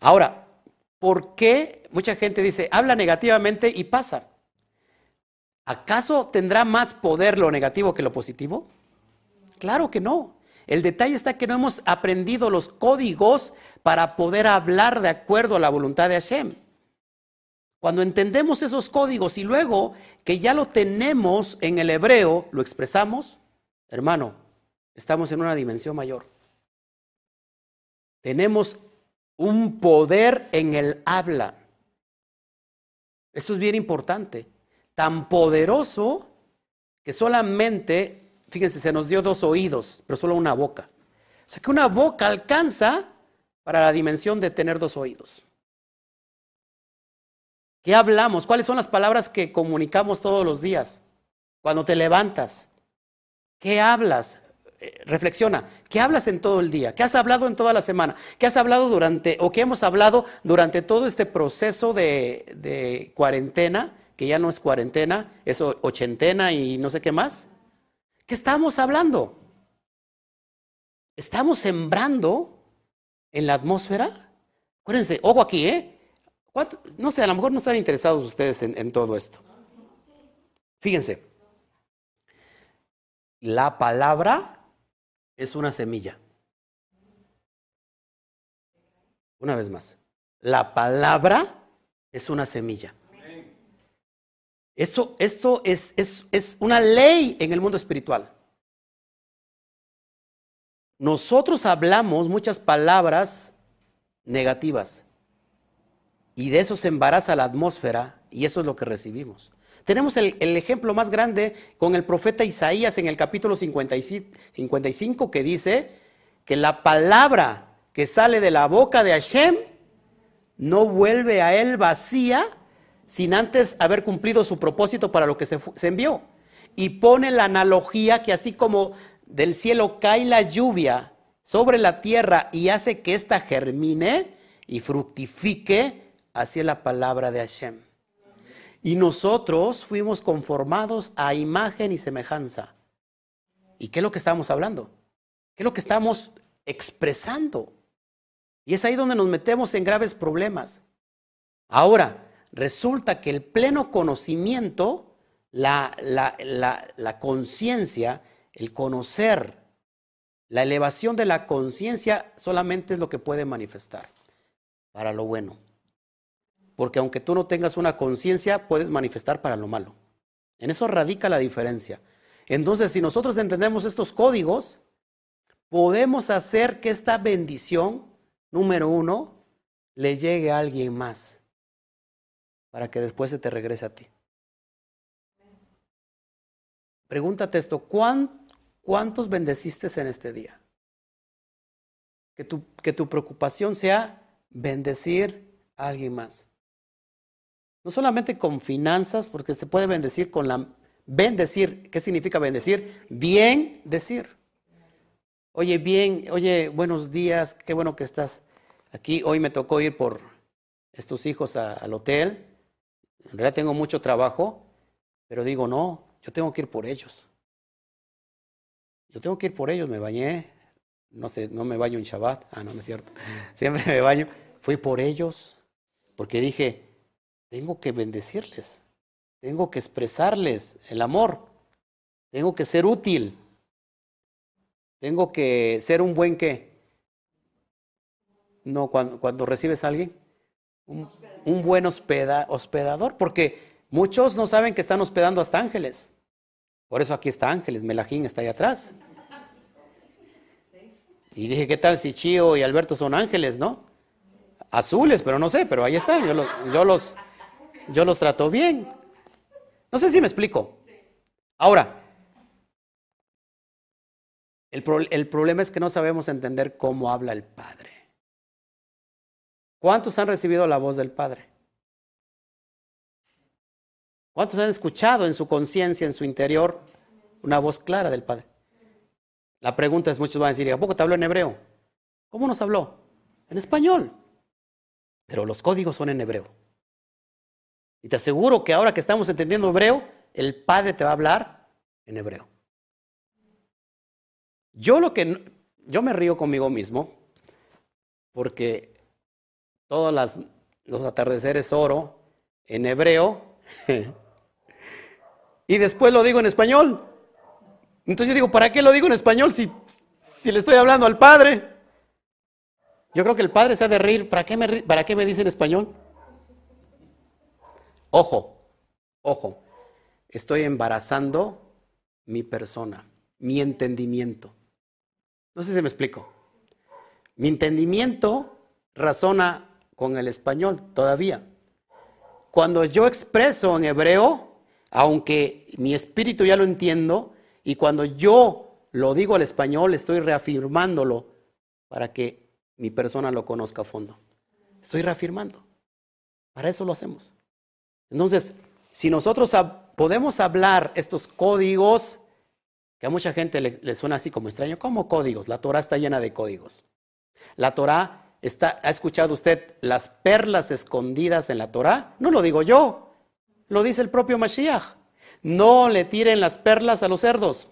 [SPEAKER 1] Ahora, ¿por qué mucha gente dice, habla negativamente y pasa? ¿Acaso tendrá más poder lo negativo que lo positivo? Claro que no. El detalle está que no hemos aprendido los códigos para poder hablar de acuerdo a la voluntad de Hashem. Cuando entendemos esos códigos y luego que ya lo tenemos en el hebreo, lo expresamos, hermano, estamos en una dimensión mayor. Tenemos un poder en el habla. Esto es bien importante. Tan poderoso que solamente fíjense, se nos dio dos oídos, pero solo una boca. O sea que una boca alcanza para la dimensión de tener dos oídos. ¿Qué hablamos? ¿Cuáles son las palabras que comunicamos todos los días? Cuando te levantas, ¿qué hablas? eh, reflexiona, ¿qué hablas en todo el día? ¿Qué has hablado en toda la semana? ¿Qué has hablado durante, o qué hemos hablado durante todo este proceso de, cuarentena, que ya no es cuarentena, es ochentena y no sé qué más? ¿Qué estamos hablando? ¿Estamos sembrando en la atmósfera? Acuérdense, ojo aquí, ¿eh? ¿Cuánto- No sé, a lo mejor no están interesados ustedes en todo esto. Fíjense, la palabra es una semilla. Una vez más, la palabra es una semilla. Esto, esto es, es, es una ley en el mundo espiritual. Nosotros hablamos muchas palabras negativas y de eso se embaraza la atmósfera y eso es lo que recibimos. Tenemos el, ejemplo más grande con el profeta Isaías en el capítulo 55, 55 que dice que la palabra que sale de la boca de Hashem no vuelve a él vacía sin antes haber cumplido su propósito para lo que se, se envió. Y pone la analogía que así como del cielo cae la lluvia sobre la tierra y hace que ésta germine y fructifique, así es la palabra de Hashem. Y nosotros fuimos conformados a imagen y semejanza. ¿Y qué es lo que estamos hablando? ¿Qué es lo que estamos expresando? Y es ahí donde nos metemos en graves problemas. Ahora, resulta que el pleno conocimiento, la, la, la, la conciencia, el conocer, la elevación de la conciencia solamente es lo que puede manifestar para lo bueno. Porque aunque tú no tengas una conciencia, puedes manifestar para lo malo. En eso radica la diferencia. Entonces, si nosotros entendemos estos códigos, podemos hacer que esta bendición, número uno, le llegue a alguien más para que después se te regrese a ti. Pregúntate esto, ¿cuán- ¿cuántos bendeciste en este día? Que tu, que tu preocupación sea bendecir a alguien más. No solamente con finanzas, porque se puede bendecir con la... Bendecir, ¿qué significa bendecir? Bien decir. Oye, bien, oye, buenos días, qué bueno que estás aquí. Hoy me tocó ir por estos hijos al hotel. En realidad tengo mucho trabajo, pero digo, no, yo tengo que ir por ellos. Yo tengo que ir por ellos, me bañé, no sé, no me baño en Shabbat, ah, no, no es cierto, siempre me baño, fui por ellos, porque dije, tengo que bendecirles, tengo que expresarles el amor, tengo que ser útil, tengo que ser un buen qué. No, cuando, cuando recibes a alguien, un, buen hospeda, hospedador, porque muchos no saben que están hospedando hasta ángeles. Por eso aquí está Ángeles, Melajín está ahí atrás. Y dije, ¿qué tal si Chío y Alberto son ángeles, no? Azules, pero no sé, pero ahí están, yo los, yo los, yo los trato bien. No sé si me explico. Ahora, el, el problema es que no sabemos entender cómo habla el Padre. ¿Cuántos han recibido la voz del Padre? ¿Cuántos han escuchado en su conciencia, en su interior, una voz clara del Padre? La pregunta es, muchos van a decir, ¿a poco te habló en hebreo? ¿Cómo nos habló? En español. Pero los códigos son en hebreo. Y te aseguro que ahora que estamos entendiendo hebreo, el Padre te va a hablar en hebreo. Yo lo que yo me río conmigo mismo porque todos los atardeceres oro en hebreo y después lo digo en español. Entonces yo digo, ¿para qué lo digo en español si, si le estoy hablando al Padre? Yo creo que el Padre se ha de reír. ¿Para qué me, para qué me dice en español? Ojo, ojo, estoy embarazando mi persona, mi entendimiento. No sé si me explico. Mi entendimiento razona con el español todavía. Cuando yo expreso en hebreo, aunque mi espíritu ya lo entiendo, y cuando yo lo digo al español, estoy reafirmándolo para que mi persona lo conozca a fondo. Estoy reafirmando. Para eso lo hacemos. Entonces, si nosotros podemos hablar estos códigos que a mucha gente le, suena así como extraño. ¿Cómo códigos? La Torah está llena de códigos. La Torah está, ¿ha escuchado usted las perlas escondidas en la Torah? No lo digo yo, lo dice el propio Mashiach. No le tiren las perlas a los cerdos.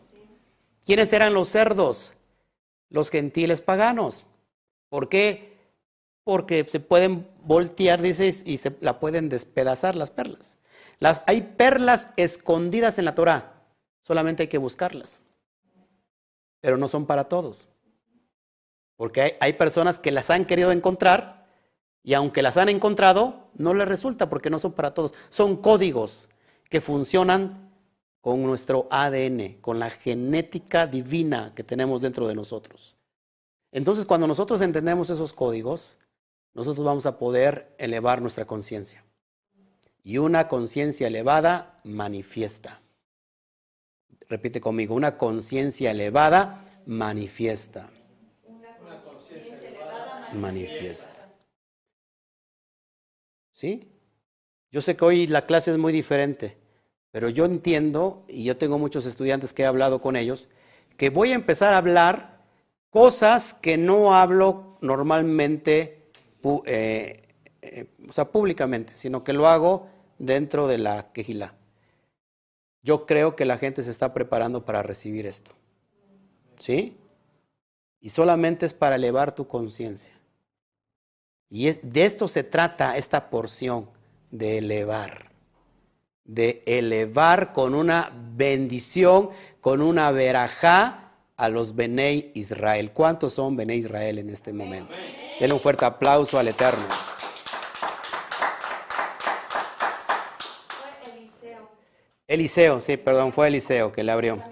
[SPEAKER 1] ¿Quiénes eran los cerdos? Los gentiles paganos. ¿Por qué? Porque se pueden voltear, dice, y se la pueden despedazar las perlas. Las, hay perlas escondidas en la Torah, solamente hay que buscarlas. Pero no son para todos. Porque hay, hay personas que las han querido encontrar y aunque las han encontrado, no les resulta porque no son para todos. Son códigos que funcionan con nuestro ADN, con la genética divina que tenemos dentro de nosotros. Entonces, cuando nosotros entendemos esos códigos, nosotros vamos a poder elevar nuestra conciencia. Y una conciencia elevada manifiesta. Repite conmigo, una conciencia elevada manifiesta. Manifiesta. ¿Sí? Yo sé que hoy la clase es muy diferente, pero yo entiendo, y yo tengo muchos estudiantes que he hablado con ellos, que voy a empezar a hablar cosas que no hablo normalmente, eh, eh, o sea, públicamente, sino que lo hago dentro de la quejilá. Yo creo que la gente se está preparando para recibir esto. ¿Sí? Y solamente es para elevar tu conciencia. Y de esto se trata esta porción, de elevar. De elevar con una bendición, con una verajá a los Benei Israel. ¿Cuántos son Benei Israel en este momento? Denle un fuerte aplauso al Eterno.
[SPEAKER 2] Fue Eliseo.
[SPEAKER 1] Eliseo, sí, perdón, fue Eliseo que le abrió.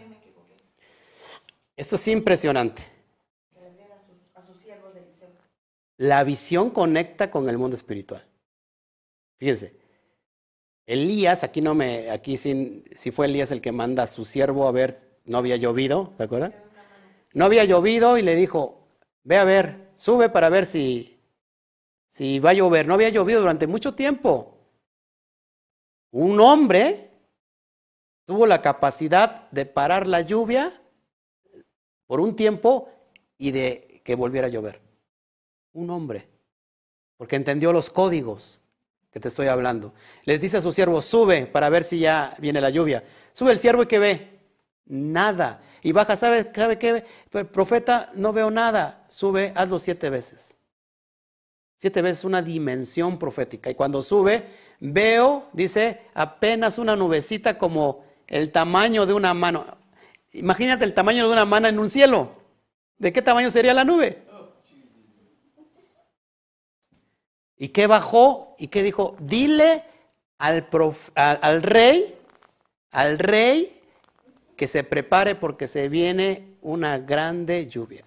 [SPEAKER 1] Esto es impresionante. La visión conecta con el mundo espiritual. Fíjense, Elías, aquí no me, aquí sí, sí fue Elías el que manda a su siervo a ver, no había llovido, ¿te acuerdas? No había llovido y le dijo, ve a ver, sube para ver si, si va a llover. No había llovido durante mucho tiempo. Un hombre tuvo la capacidad de parar la lluvia por un tiempo y de que volviera a llover. Un hombre, porque entendió los códigos que te estoy hablando. Le dice a su siervo, sube para ver si ya viene la lluvia. Sube el siervo y que ve? Nada. Y baja, ¿sabe, sabe qué? Profeta, no veo nada. Sube, hazlo siete veces. Siete veces una dimensión profética. Y cuando sube, veo, dice, apenas una nubecita como el tamaño de una mano. Imagínate el tamaño de una mano en un cielo. ¿De qué tamaño sería la nube? ¿Y qué bajó? ¿Y qué dijo? Dile al, prof- al rey, al rey, que se prepare porque se viene una grande lluvia.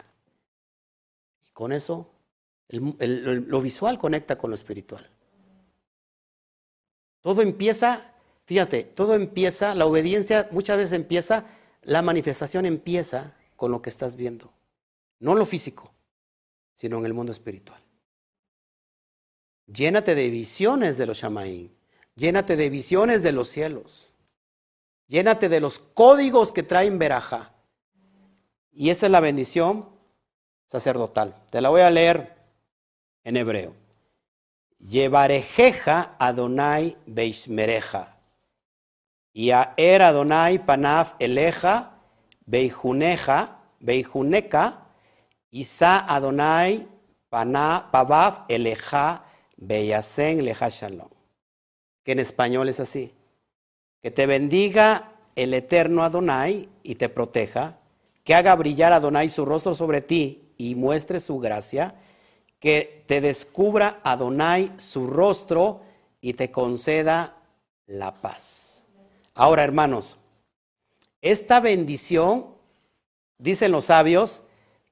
[SPEAKER 1] Y con eso, lo visual conecta con lo espiritual. Todo empieza, fíjate, todo empieza, la obediencia muchas veces empieza, la manifestación empieza con lo que estás viendo. No lo físico, sino en el mundo espiritual. Llénate de visiones de los Shamaín. Llénate de visiones de los cielos. Llénate de los códigos que traen Berajá. Y esta es la bendición sacerdotal. Te la voy a leer en hebreo. Llevarejeja Adonai Beishmereja. Y a er Adonai Panaf Eleja Beijuneja Beijuneka. Isa Adonai Paná Pavav Eleja Beyasen Leja Shalom. Que en español es así. Que te bendiga el eterno Adonai y te proteja. Que haga brillar Adonai su rostro sobre ti y muestre su gracia. Que te descubra Adonai su rostro y te conceda la paz. Ahora, hermanos, esta bendición, dicen los sabios,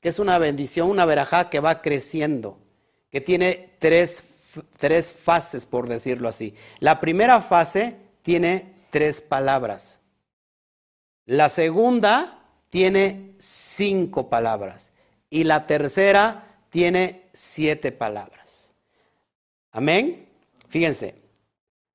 [SPEAKER 1] que es una bendición, una verajá que va creciendo, que tiene tres, tres fases, por decirlo así. La primera fase tiene tres palabras. La segunda tiene cinco palabras. Y la tercera tiene siete palabras. Amén. Fíjense.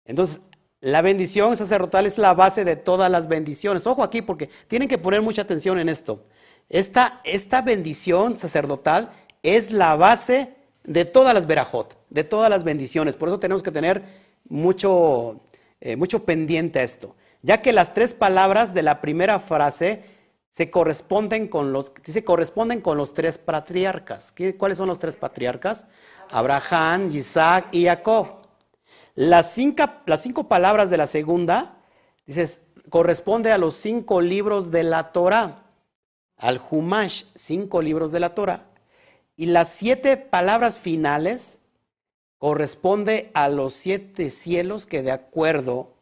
[SPEAKER 1] Entonces, La bendición sacerdotal es la base de todas las bendiciones. Ojo aquí porque tienen que poner mucha atención en esto. Esta, esta bendición sacerdotal es la base de todas las verajot, de todas las bendiciones. Por eso tenemos que tener mucho, eh, mucho pendiente a esto. Ya que las tres palabras de la primera frase se corresponden con los, se corresponden con los tres patriarcas. ¿Cuáles son los tres patriarcas? Abraham, Isaac y Jacob. Las cinco, las cinco palabras de la segunda, dices, corresponde a los cinco libros de la Torah, al Humash, cinco libros de la Torah. Y las siete palabras finales corresponde a los siete cielos que de acuerdo,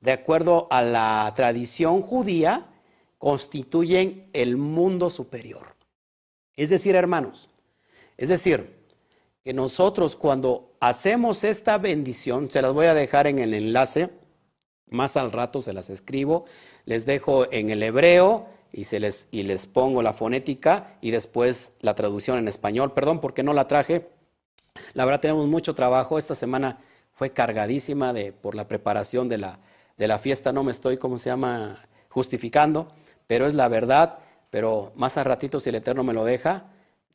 [SPEAKER 1] de acuerdo a la tradición judía, constituyen el mundo superior. Es decir, hermanos, es decir, que nosotros cuando hacemos esta bendición, se las voy a dejar en el enlace, más al rato se las escribo, les dejo en el hebreo y, se les, y les pongo la fonética y después la traducción en español. Perdón porque no la traje. La verdad tenemos mucho trabajo. Esta semana fue cargadísima de, por la preparación de la, de la fiesta. No me estoy, ¿cómo se llama?, justificando, pero es la verdad. Pero más al ratito, si el Eterno me lo deja,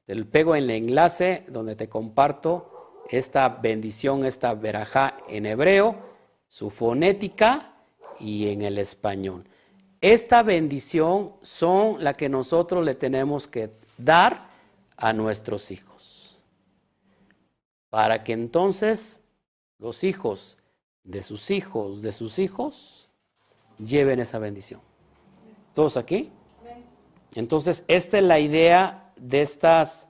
[SPEAKER 1] te pego en el enlace donde te comparto esta bendición, esta verajá en hebreo, su fonética y en el español. Esta bendición son la que nosotros le tenemos que dar a nuestros hijos. Para que entonces los hijos de sus hijos, de sus hijos, lleven esa bendición. ¿Todos aquí? Entonces, esta es la idea de, estas,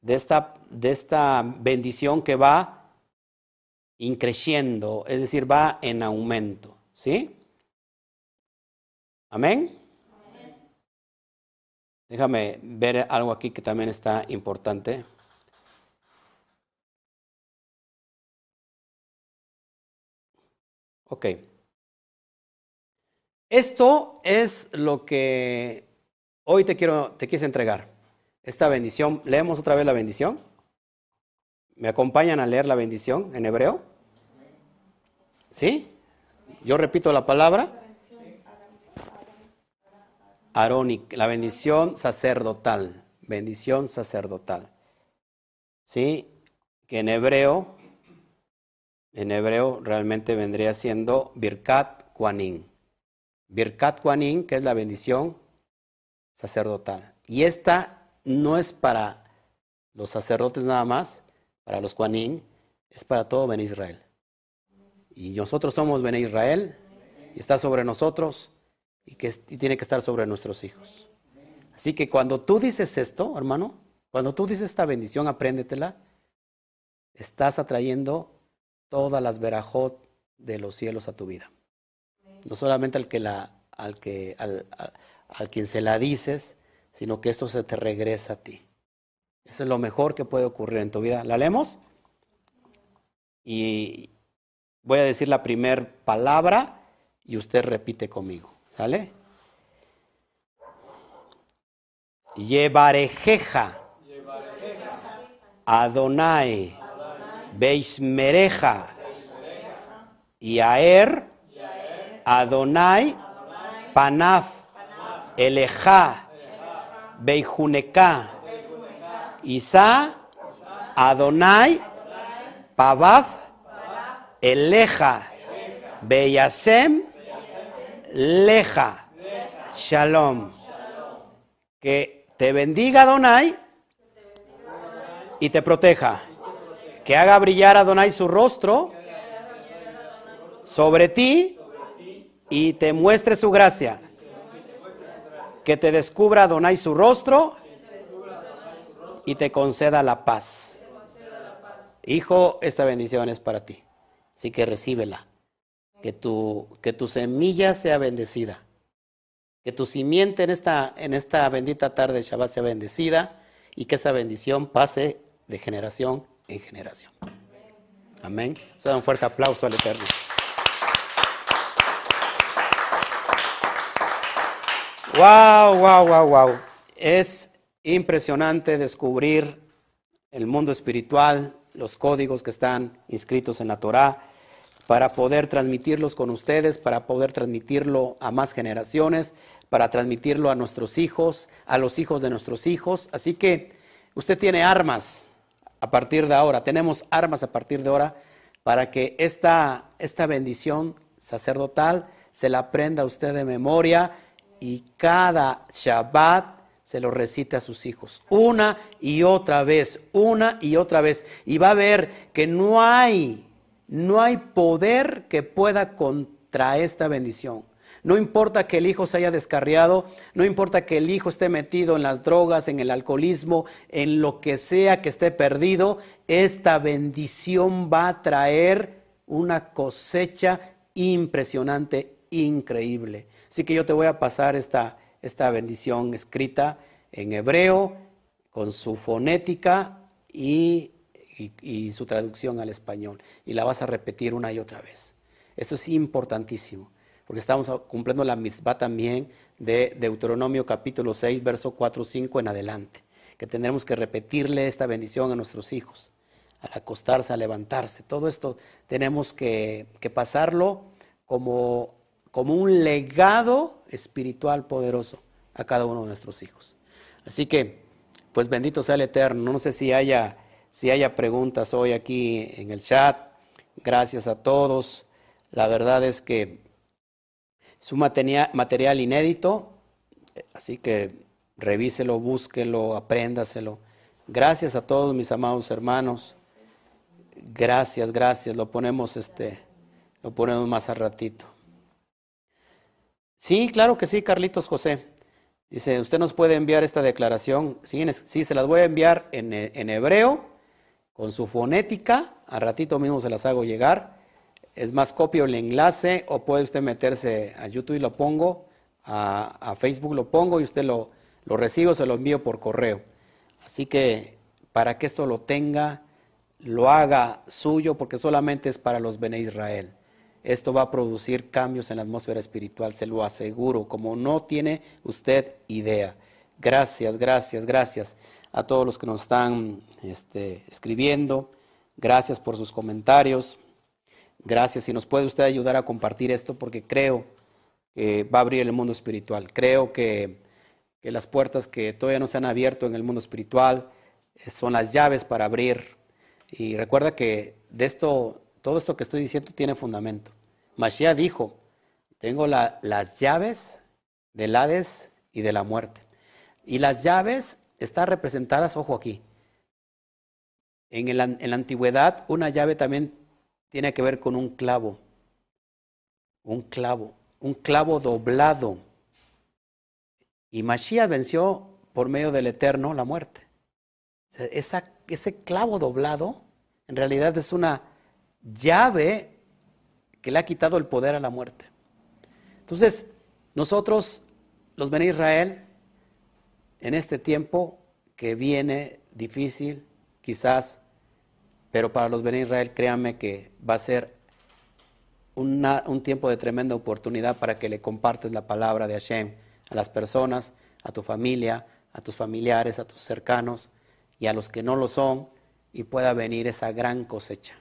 [SPEAKER 1] de, esta, de esta bendición que va increciendo, es decir, va en aumento. ¿Sí? Amén. Déjame ver algo aquí que también está importante. Ok. Esto es lo que hoy te quiero, te quise entregar esta bendición. Leemos otra vez la bendición. ¿Me acompañan a leer la bendición en hebreo? ¿Sí? Yo repito la palabra. Arónica, la bendición sacerdotal, bendición sacerdotal. ¿Sí? Que en hebreo, en hebreo realmente vendría siendo Birkat Kuanin. Birkat Kuanin, que es la bendición sacerdotal. Y esta no es para los sacerdotes nada más, para los Juanín, es para todo Ben Israel. Y nosotros somos Ben Israel, y está sobre nosotros, y, que, tiene que estar sobre nuestros hijos. Así que cuando tú dices esto, hermano, cuando tú dices esta bendición, apréndetela, estás atrayendo todas las verajot de los cielos a tu vida. No solamente al que la, al que, al, al quien se la dices, sino que esto se te regresa a ti. Eso es lo mejor que puede ocurrir en tu vida. ¿La leemos? Y voy a decir la primera palabra y usted repite conmigo. ¿Sale? Llevarejeja. Adonai. Beismereja. Yaer. Adonai. Panaf. Eleja. Beijuneka, Isa, Adonai, Pavav, Eleja, Beyasem, Leja, Shalom. Que te bendiga Adonai y te proteja. Que haga brillar Adonai su rostro sobre ti y te muestre su gracia que te descubra Adonai su rostro y te conceda la paz. Hijo, esta bendición es para ti, así que recíbela. Que tu, que tu semilla sea bendecida. Que tu simiente en esta, en esta bendita tarde de Shabbat sea bendecida y que esa bendición pase de generación en generación. Amén. Da un fuerte aplauso al Eterno. Wow, wow, wow, wow. Es impresionante descubrir el mundo espiritual, los códigos que están inscritos en la Torá. para poder transmitirlos con ustedes, para poder transmitirlo a más generaciones, para transmitirlo a nuestros hijos, a los hijos de nuestros hijos. Así que usted tiene armas a partir de ahora, tenemos armas a partir de ahora para que esta, esta bendición sacerdotal se la aprenda usted de memoria y cada Shabbat se lo recite a sus hijos. Una y otra vez, una y otra vez. Y va a ver que no hay, no hay poder que pueda contra esta bendición. No importa que el hijo se haya descarriado, no importa que el hijo esté metido en las drogas, en el alcoholismo, en lo que sea que esté perdido, esta bendición va a traer una cosecha impresionante, increíble. Así que yo te voy a pasar esta, esta bendición escrita en hebreo, con su fonética y, su traducción al español. Y la vas a repetir una y otra vez. Esto es importantísimo, porque estamos cumpliendo la misma también de Deuteronomio capítulo 6, verso 4, 5 en adelante, que tendremos que repetirle esta bendición a nuestros hijos, al acostarse, a levantarse. Todo esto tenemos que, que pasarlo como como un legado espiritual poderoso a cada uno de nuestros hijos. Así que, pues bendito sea el Eterno. No sé si haya, si haya preguntas hoy aquí en el chat. Gracias a todos. La verdad es que es un material, inédito, así que revíselo, búsquelo, apréndaselo. Gracias a todos mis amados hermanos. Gracias, gracias. Lo ponemos este, lo ponemos más a ratito. Sí, claro que sí, Carlitos José. Dice, usted nos puede enviar esta declaración. Sí, sí se las voy a enviar en, en hebreo, con su fonética. A ratito mismo se las hago llegar. Es más, copio el enlace o puede usted meterse a YouTube y lo pongo, a, Facebook lo pongo y usted lo, recibe se lo envío por correo. Así que para que esto lo tenga, lo haga suyo, porque solamente es para los Bene Israel. Esto va a producir cambios en la atmósfera espiritual, se lo aseguro, como no tiene usted idea. Gracias, gracias, gracias a todos los que nos están este, escribiendo. Gracias por sus comentarios. Gracias. Si nos puede usted ayudar a compartir esto, porque creo que va a abrir el mundo espiritual. Creo que, que las puertas que todavía no se han abierto en el mundo espiritual eh, son las llaves para abrir. Y recuerda que de esto todo esto que estoy diciendo tiene fundamento. Mashiach dijo, tengo las llaves del Hades y de la muerte. Y las llaves están representadas, ojo aquí, en, en la antigüedad una llave también tiene que ver con un clavo, un clavo, un clavo doblado. Y Mashiach venció por medio del Eterno la muerte. Esa, ese clavo doblado en realidad es una llave que le ha quitado el poder a la muerte. Entonces, nosotros, los Ben Israel, en este tiempo que viene difícil, quizás, pero para los Ben Israel, créanme que va a ser un tiempo de tremenda oportunidad para que le compartes la palabra de Hashem a las personas, a tu familia, a tus familiares, a tus cercanos y a los que no lo son, y pueda venir esa gran cosecha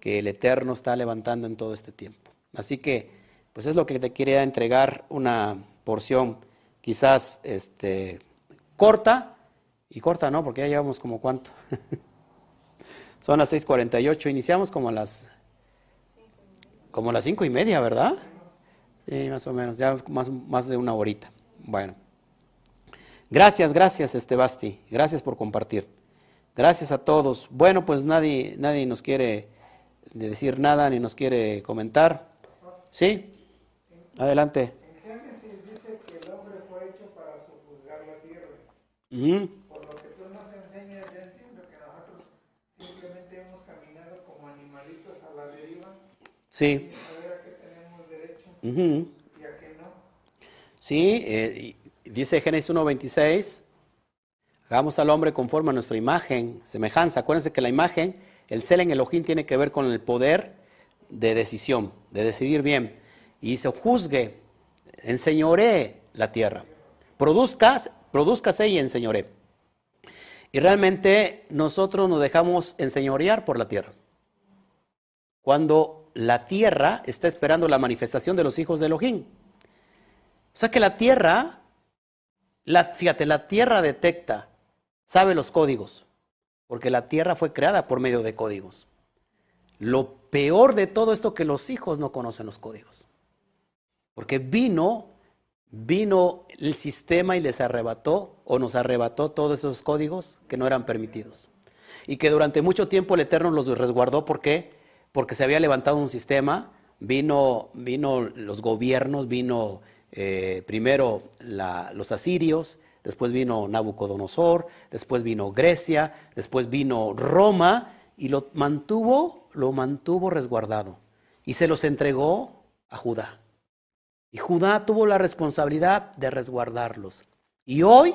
[SPEAKER 1] que el Eterno está levantando en todo este tiempo. Así que, pues es lo que te quería entregar, una porción quizás este, corta, y corta no, porque ya llevamos como cuánto. Son las 6.48, iniciamos como a las, como a las cinco y media, ¿verdad? Sí, más o menos, ya más, más de una horita. Bueno. Gracias, gracias, Estebasti. Gracias por compartir. Gracias a todos. Bueno, pues nadie, nadie nos quiere de decir nada ni nos quiere comentar. ¿Sí? Adelante.
[SPEAKER 3] En Génesis dice que el hombre fue hecho para sojuzgar la tierra. Lo que tú nos enseñas, yo entiendo que nosotros simplemente hemos caminado como animalitos a la deriva.
[SPEAKER 1] Sí.
[SPEAKER 3] Sin saber a qué tenemos derecho y a qué no.
[SPEAKER 1] Sí, eh, dice Génesis 1.26, hagamos al hombre conforme a nuestra imagen, semejanza. Acuérdense que la imagen el en Elohim tiene que ver con el poder de decisión, de decidir bien. Y se juzgue, enseñoré la tierra. Produzca, produzcase y enseñoré. Y realmente nosotros nos dejamos enseñorear por la tierra. Cuando la tierra está esperando la manifestación de los hijos de Elohim. O sea que la tierra, la, fíjate, la tierra detecta, sabe los códigos, porque la tierra fue creada por medio de códigos. Lo peor de todo esto que los hijos no conocen los códigos. Porque vino, vino el sistema y les arrebató o nos arrebató todos esos códigos que no eran permitidos. Y que durante mucho tiempo el Eterno los resguardó. ¿Por qué? Porque se había levantado un sistema, vino, vino los gobiernos, vino eh, primero los asirios, después vino Nabucodonosor, después vino Grecia, después vino Roma y lo mantuvo, lo mantuvo resguardado y se los entregó a Judá. Y Judá tuvo la responsabilidad de resguardarlos. Y hoy,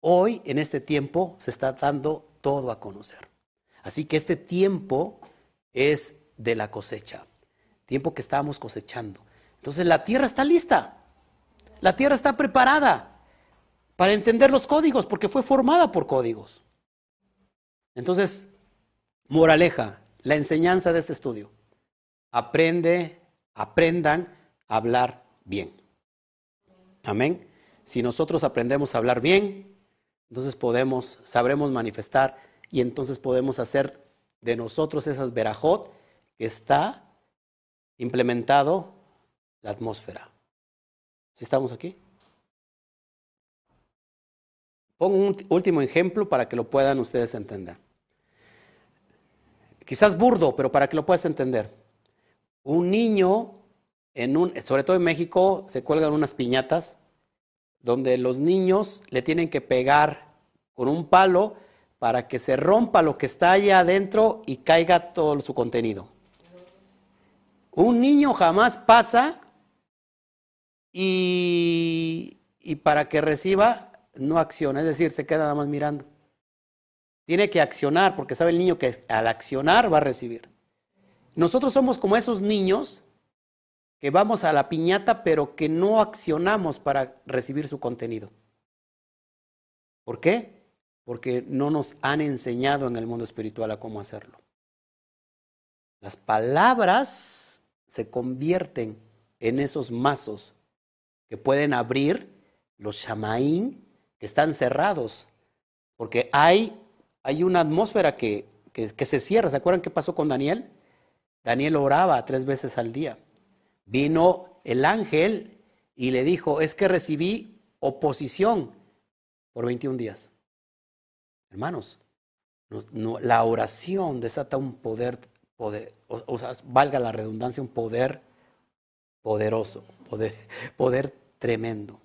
[SPEAKER 1] hoy en este tiempo se está dando todo a conocer. Así que este tiempo es de la cosecha, tiempo que estábamos cosechando. Entonces la tierra está lista, la tierra está preparada para entender los códigos, porque fue formada por códigos. Entonces, moraleja, la enseñanza de este estudio, aprende, aprendan a hablar bien. Amén. Si nosotros aprendemos a hablar bien, entonces podemos, sabremos manifestar y entonces podemos hacer de nosotros esas verajot que está implementado la atmósfera. ¿Sí estamos aquí? Pongo un último ejemplo para que lo puedan ustedes entender. Quizás burdo, pero para que lo puedas entender. Un niño, en un, sobre todo en México, se cuelgan unas piñatas donde los niños le tienen que pegar con un palo para que se rompa lo que está allá adentro y caiga todo su contenido. Un niño jamás pasa y, y para que reciba no acciona, es decir, se queda nada más mirando. Tiene que accionar porque sabe el niño que al accionar va a recibir. Nosotros somos como esos niños que vamos a la piñata pero que no accionamos para recibir su contenido. ¿Por qué? Porque no nos han enseñado en el mundo espiritual a cómo hacerlo. Las palabras se convierten en esos mazos que pueden abrir los shamaín que están cerrados, porque hay, hay una atmósfera que, que, que, se cierra. ¿Se acuerdan qué pasó con Daniel? Daniel oraba tres veces al día. Vino el ángel y le dijo, es que recibí oposición por 21 días. Hermanos, no, la oración desata un poder, o, valga la redundancia, un poder poderoso, poder, tremendo.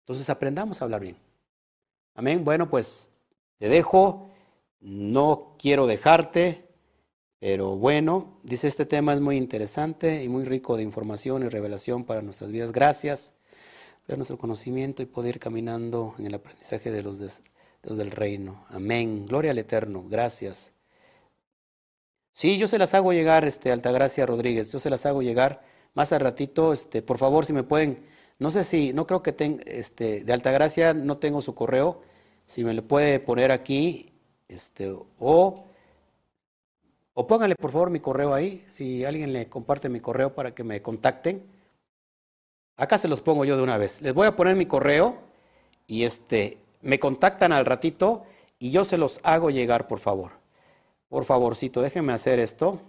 [SPEAKER 1] Entonces aprendamos a hablar bien. Amén. Bueno, pues te dejo. No quiero dejarte, pero bueno, dice este tema es muy interesante y muy rico de información y revelación para nuestras vidas. Gracias por nuestro conocimiento y poder ir caminando en el aprendizaje de los, de los del reino. Amén. Gloria al Eterno. Gracias. Sí, yo se las hago llegar, este, Altagracia Rodríguez, yo se las hago llegar más al ratito, este, por favor, si me pueden, no sé si, no creo que tenga, este, de Altagracia no tengo su correo, si me le puede poner aquí, este, o, o pónganle por favor mi correo ahí, si alguien le comparte mi correo para que me contacten. Acá se los pongo yo de una vez. Les voy a poner mi correo y este, me contactan al ratito y yo se los hago llegar, por favor. Por favorcito, déjenme hacer esto.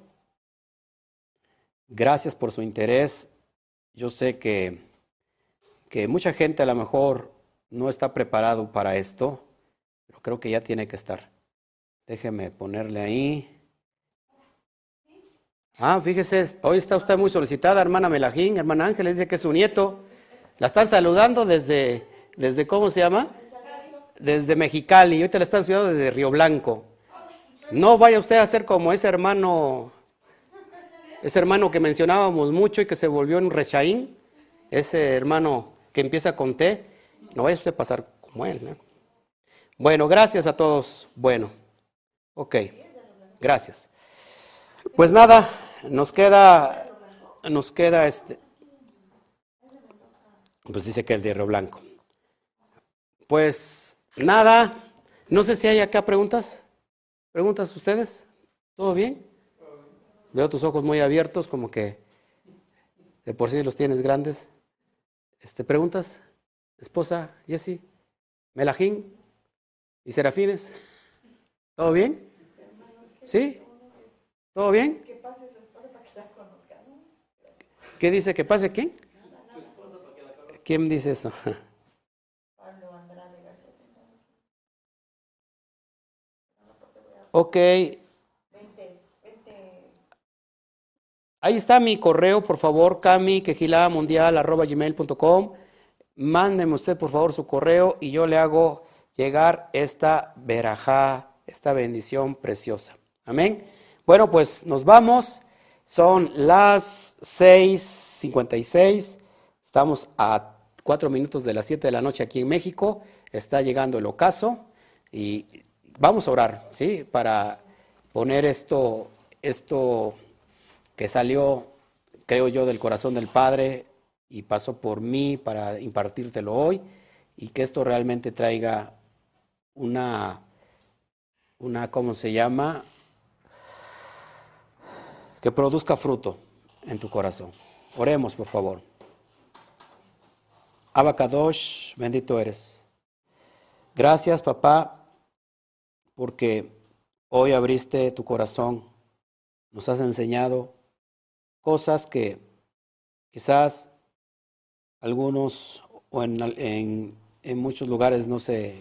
[SPEAKER 1] Gracias por su interés. Yo sé que, que mucha gente a lo mejor no está preparado para esto, pero creo que ya tiene que estar. Déjeme ponerle ahí. Ah, fíjese, hoy está usted muy solicitada, hermana Melajín, hermana Ángeles, dice que es su nieto. La están saludando desde, desde ¿cómo se llama? Desde Mexicali, y ahorita la están saludando desde Río Blanco. No vaya usted a ser como ese hermano ese hermano que mencionábamos mucho y que se volvió un rechaín, ese hermano que empieza con T, no vaya usted a pasar como él. Bueno, gracias a todos. Bueno, ok, gracias. Pues nada, nos queda, nos queda este, pues dice que el de Río Blanco. Pues nada, no sé si hay acá preguntas. ¿Preguntas ustedes? ¿Todo bien? Veo tus ojos muy abiertos, como que de por sí los tienes grandes. Este, ¿Preguntas? Esposa, Jessie, Melajín y Serafines. ¿Todo bien? ¿Sí? ¿Todo bien? ¿Qué dice que pase quién? ¿Quién dice eso? Ok. Ahí está mi correo, por favor, cami gmail.com. Mándeme usted, por favor, su correo y yo le hago llegar esta verajá, esta bendición preciosa. Amén. Bueno, pues nos vamos. Son las 6:56. Estamos a cuatro minutos de las 7 de la noche aquí en México. Está llegando el ocaso y vamos a orar, ¿sí? Para poner esto, esto que salió, creo yo, del corazón del Padre y pasó por mí para impartírtelo hoy y que esto realmente traiga una, una, ¿cómo se llama? Que produzca fruto en tu corazón. Oremos, por favor. Abacadosh, bendito eres. Gracias, papá, porque hoy abriste tu corazón, nos has enseñado cosas que quizás algunos o en, en, muchos lugares no se,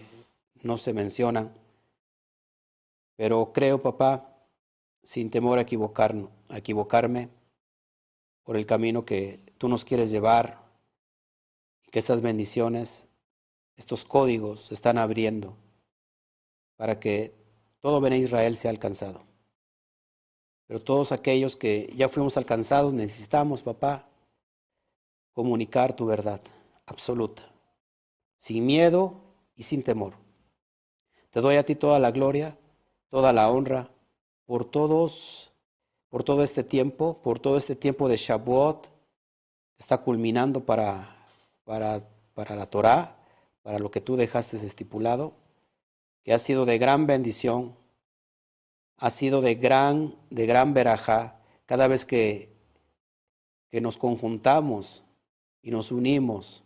[SPEAKER 1] no se mencionan. Pero creo, papá, sin temor a, equivocar, a equivocarme por el camino que tú nos quieres llevar y que estas bendiciones, estos códigos se están abriendo para que todo Ben Israel sea alcanzado. Pero todos aquellos que ya fuimos alcanzados necesitamos, papá, comunicar tu verdad absoluta, sin miedo y sin temor. Te doy a ti toda la gloria, toda la honra por todos, por todo este tiempo, por todo este tiempo de Shavuot que está culminando para, para, para la Torah, para lo que tú dejaste estipulado, que ha sido de gran bendición ha sido de gran, de gran veraja cada vez que, que nos conjuntamos y nos unimos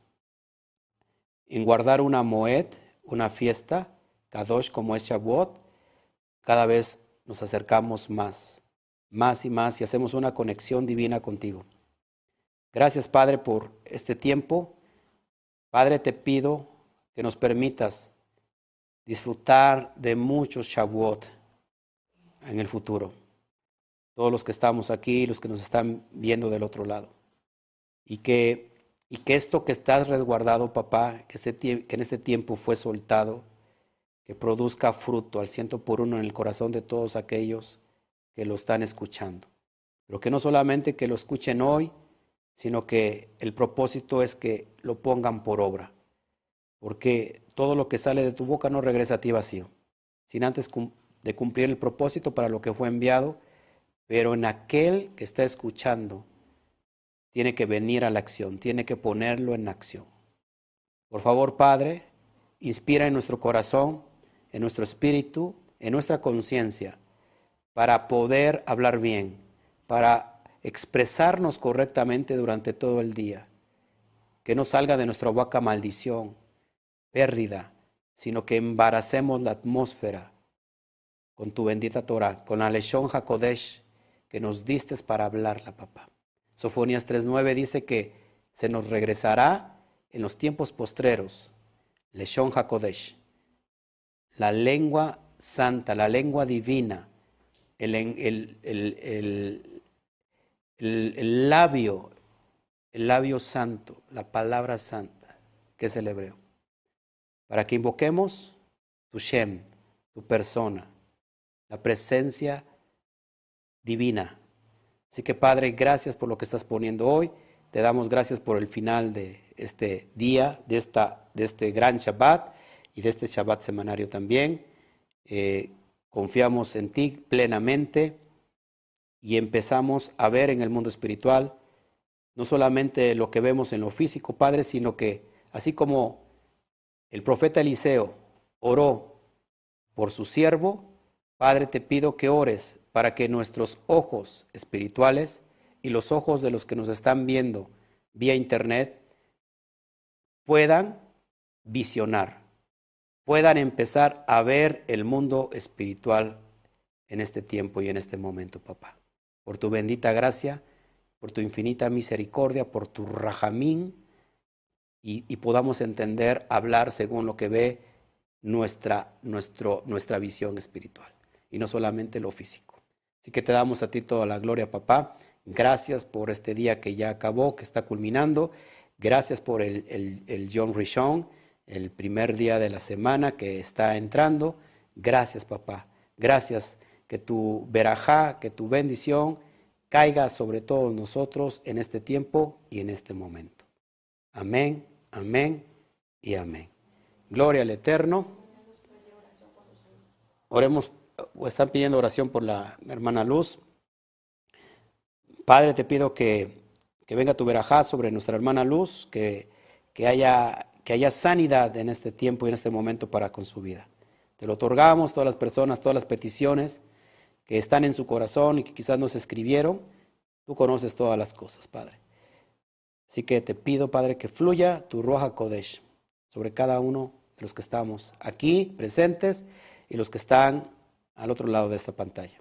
[SPEAKER 1] en guardar una moed, una fiesta, Kadosh como es Shavuot, cada vez nos acercamos más, más y más y hacemos una conexión divina contigo. Gracias Padre por este tiempo. Padre, te pido que nos permitas disfrutar de muchos Shavuot en el futuro. Todos los que estamos aquí, los que nos están viendo del otro lado. Y que, y que esto que estás resguardado, papá, que, este, en este tiempo fue soltado, que produzca fruto al ciento por uno en el corazón de todos aquellos que lo están escuchando. Pero que no solamente que lo escuchen hoy, sino que el propósito es que lo pongan por obra. Porque todo lo que sale de tu boca no regresa a ti vacío, sin antes de cumplir el propósito para lo que fue enviado, pero en aquel que está escuchando tiene que venir a la acción, tiene que ponerlo en acción. Por favor, Padre, inspira en nuestro corazón, en nuestro espíritu, en nuestra conciencia, para poder hablar bien, para expresarnos correctamente durante todo el día. Que no salga de nuestra boca maldición, pérdida, sino que embaracemos la atmósfera con tu bendita Torah, con la Leshon HaKodesh que nos diste para hablarla, papá. Sofonías 3.9 dice que se nos regresará en los tiempos postreros, Leshon HaKodesh, la lengua santa, la lengua divina, el, el, el, el, labio, el labio santo, la palabra santa, que es el hebreo, para que invoquemos tu Shem, tu persona, la presencia divina. Así que Padre, gracias por lo que estás poniendo hoy. Te damos gracias por el final de este día, de, esta, de este gran Shabbat y de este Shabbat semanario también. Eh, confiamos en ti plenamente y empezamos a ver en el mundo espiritual no solamente lo que vemos en lo físico, Padre, sino que así como el profeta Eliseo oró por su siervo, Padre, te pido que ores para que nuestros ojos espirituales y los ojos de los que nos están viendo vía internet puedan visionar, puedan empezar a ver el mundo espiritual en este tiempo y en este momento, papá. Por tu bendita gracia, por tu infinita misericordia, por tu rajamín, y, podamos entender, hablar según lo que ve nuestra, nuestra visión espiritual, y no solamente lo físico. Así que te damos a ti toda la gloria, papá. Gracias por este día que ya acabó, que está culminando. Gracias por el, el, el John Rishon, el primer día de la semana que está entrando. Gracias, papá. Gracias que tu verajá, que tu bendición caiga sobre todos nosotros en este tiempo y en este momento. Amén, amén y amén. Gloria al Eterno. Oremos, o están pidiendo oración por la hermana Luz. Padre, te pido que, que venga tu verajá sobre nuestra hermana Luz, que, que, haya, que haya sanidad en este tiempo y en este momento para con su vida. Te lo otorgamos, todas las personas, todas las peticiones que están en su corazón y que quizás nos escribieron. Tú conoces todas las cosas, Padre. Así que te pido, Padre, que fluya tu Roja Kodesh sobre cada uno de los que estamos aquí presentes y los que están al otro lado de esta pantalla.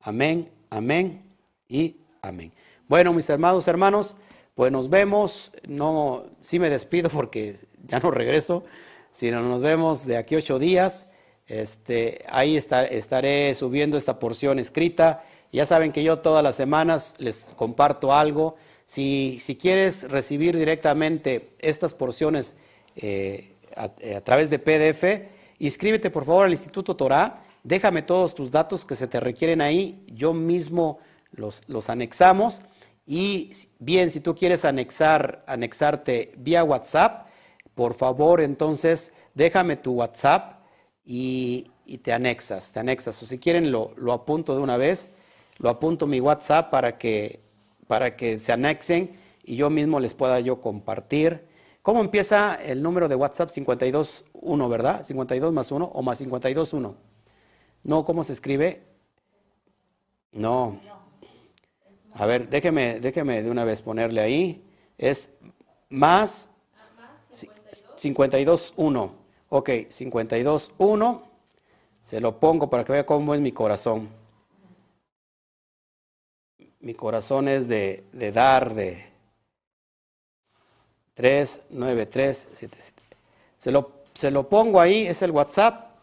[SPEAKER 1] Amén, amén y amén. Bueno, mis hermanos, hermanos, pues nos vemos. No, sí me despido porque ya no regreso, sino nos vemos de aquí ocho días. Este, ahí estaré subiendo esta porción escrita. Ya saben que yo todas las semanas les comparto algo. Si, si quieres recibir directamente estas porciones eh, eh, a, través de PDF, inscríbete por favor al Instituto Torah. Déjame todos tus datos que se te requieren ahí. Yo mismo los, los anexamos. Y bien, si tú quieres anexar, anexarte vía WhatsApp, por favor, entonces déjame tu WhatsApp y, te anexas, te anexas. O si quieren lo, lo, apunto de una vez, lo apunto mi WhatsApp para que, para que se anexen y yo mismo les pueda yo compartir. ¿Cómo empieza el número de WhatsApp 521, verdad? 52 más 1 o más 521. No, ¿cómo se escribe? No. A ver, déjeme, déjeme de una vez ponerle ahí. Es más 52 1. Ok, 52.1. Se lo pongo para que vea cómo es mi corazón. Mi corazón es de, de dar, de 3, 9, 3, 7, 7. Se lo, se lo pongo ahí, es el WhatsApp.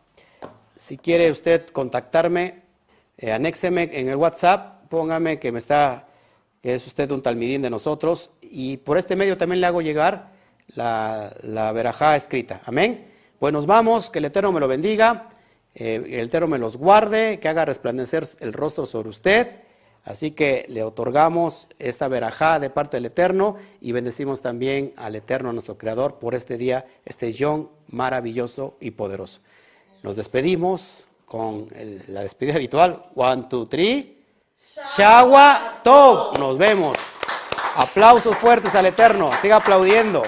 [SPEAKER 1] Si quiere usted contactarme, eh, anéxeme en el WhatsApp, póngame que me está, que es usted un talmidín de nosotros, y por este medio también le hago llegar la, la verajá escrita. Amén. Pues nos vamos, que el Eterno me lo bendiga, eh, el Eterno me los guarde, que haga resplandecer el rostro sobre usted. Así que le otorgamos esta verajá de parte del Eterno y bendecimos también al Eterno, nuestro Creador, por este día, este Yom maravilloso y poderoso. Nos despedimos con la despedida habitual. One, two, three. Shawa Tov. Nos vemos. Aplausos fuertes al Eterno. Siga aplaudiendo.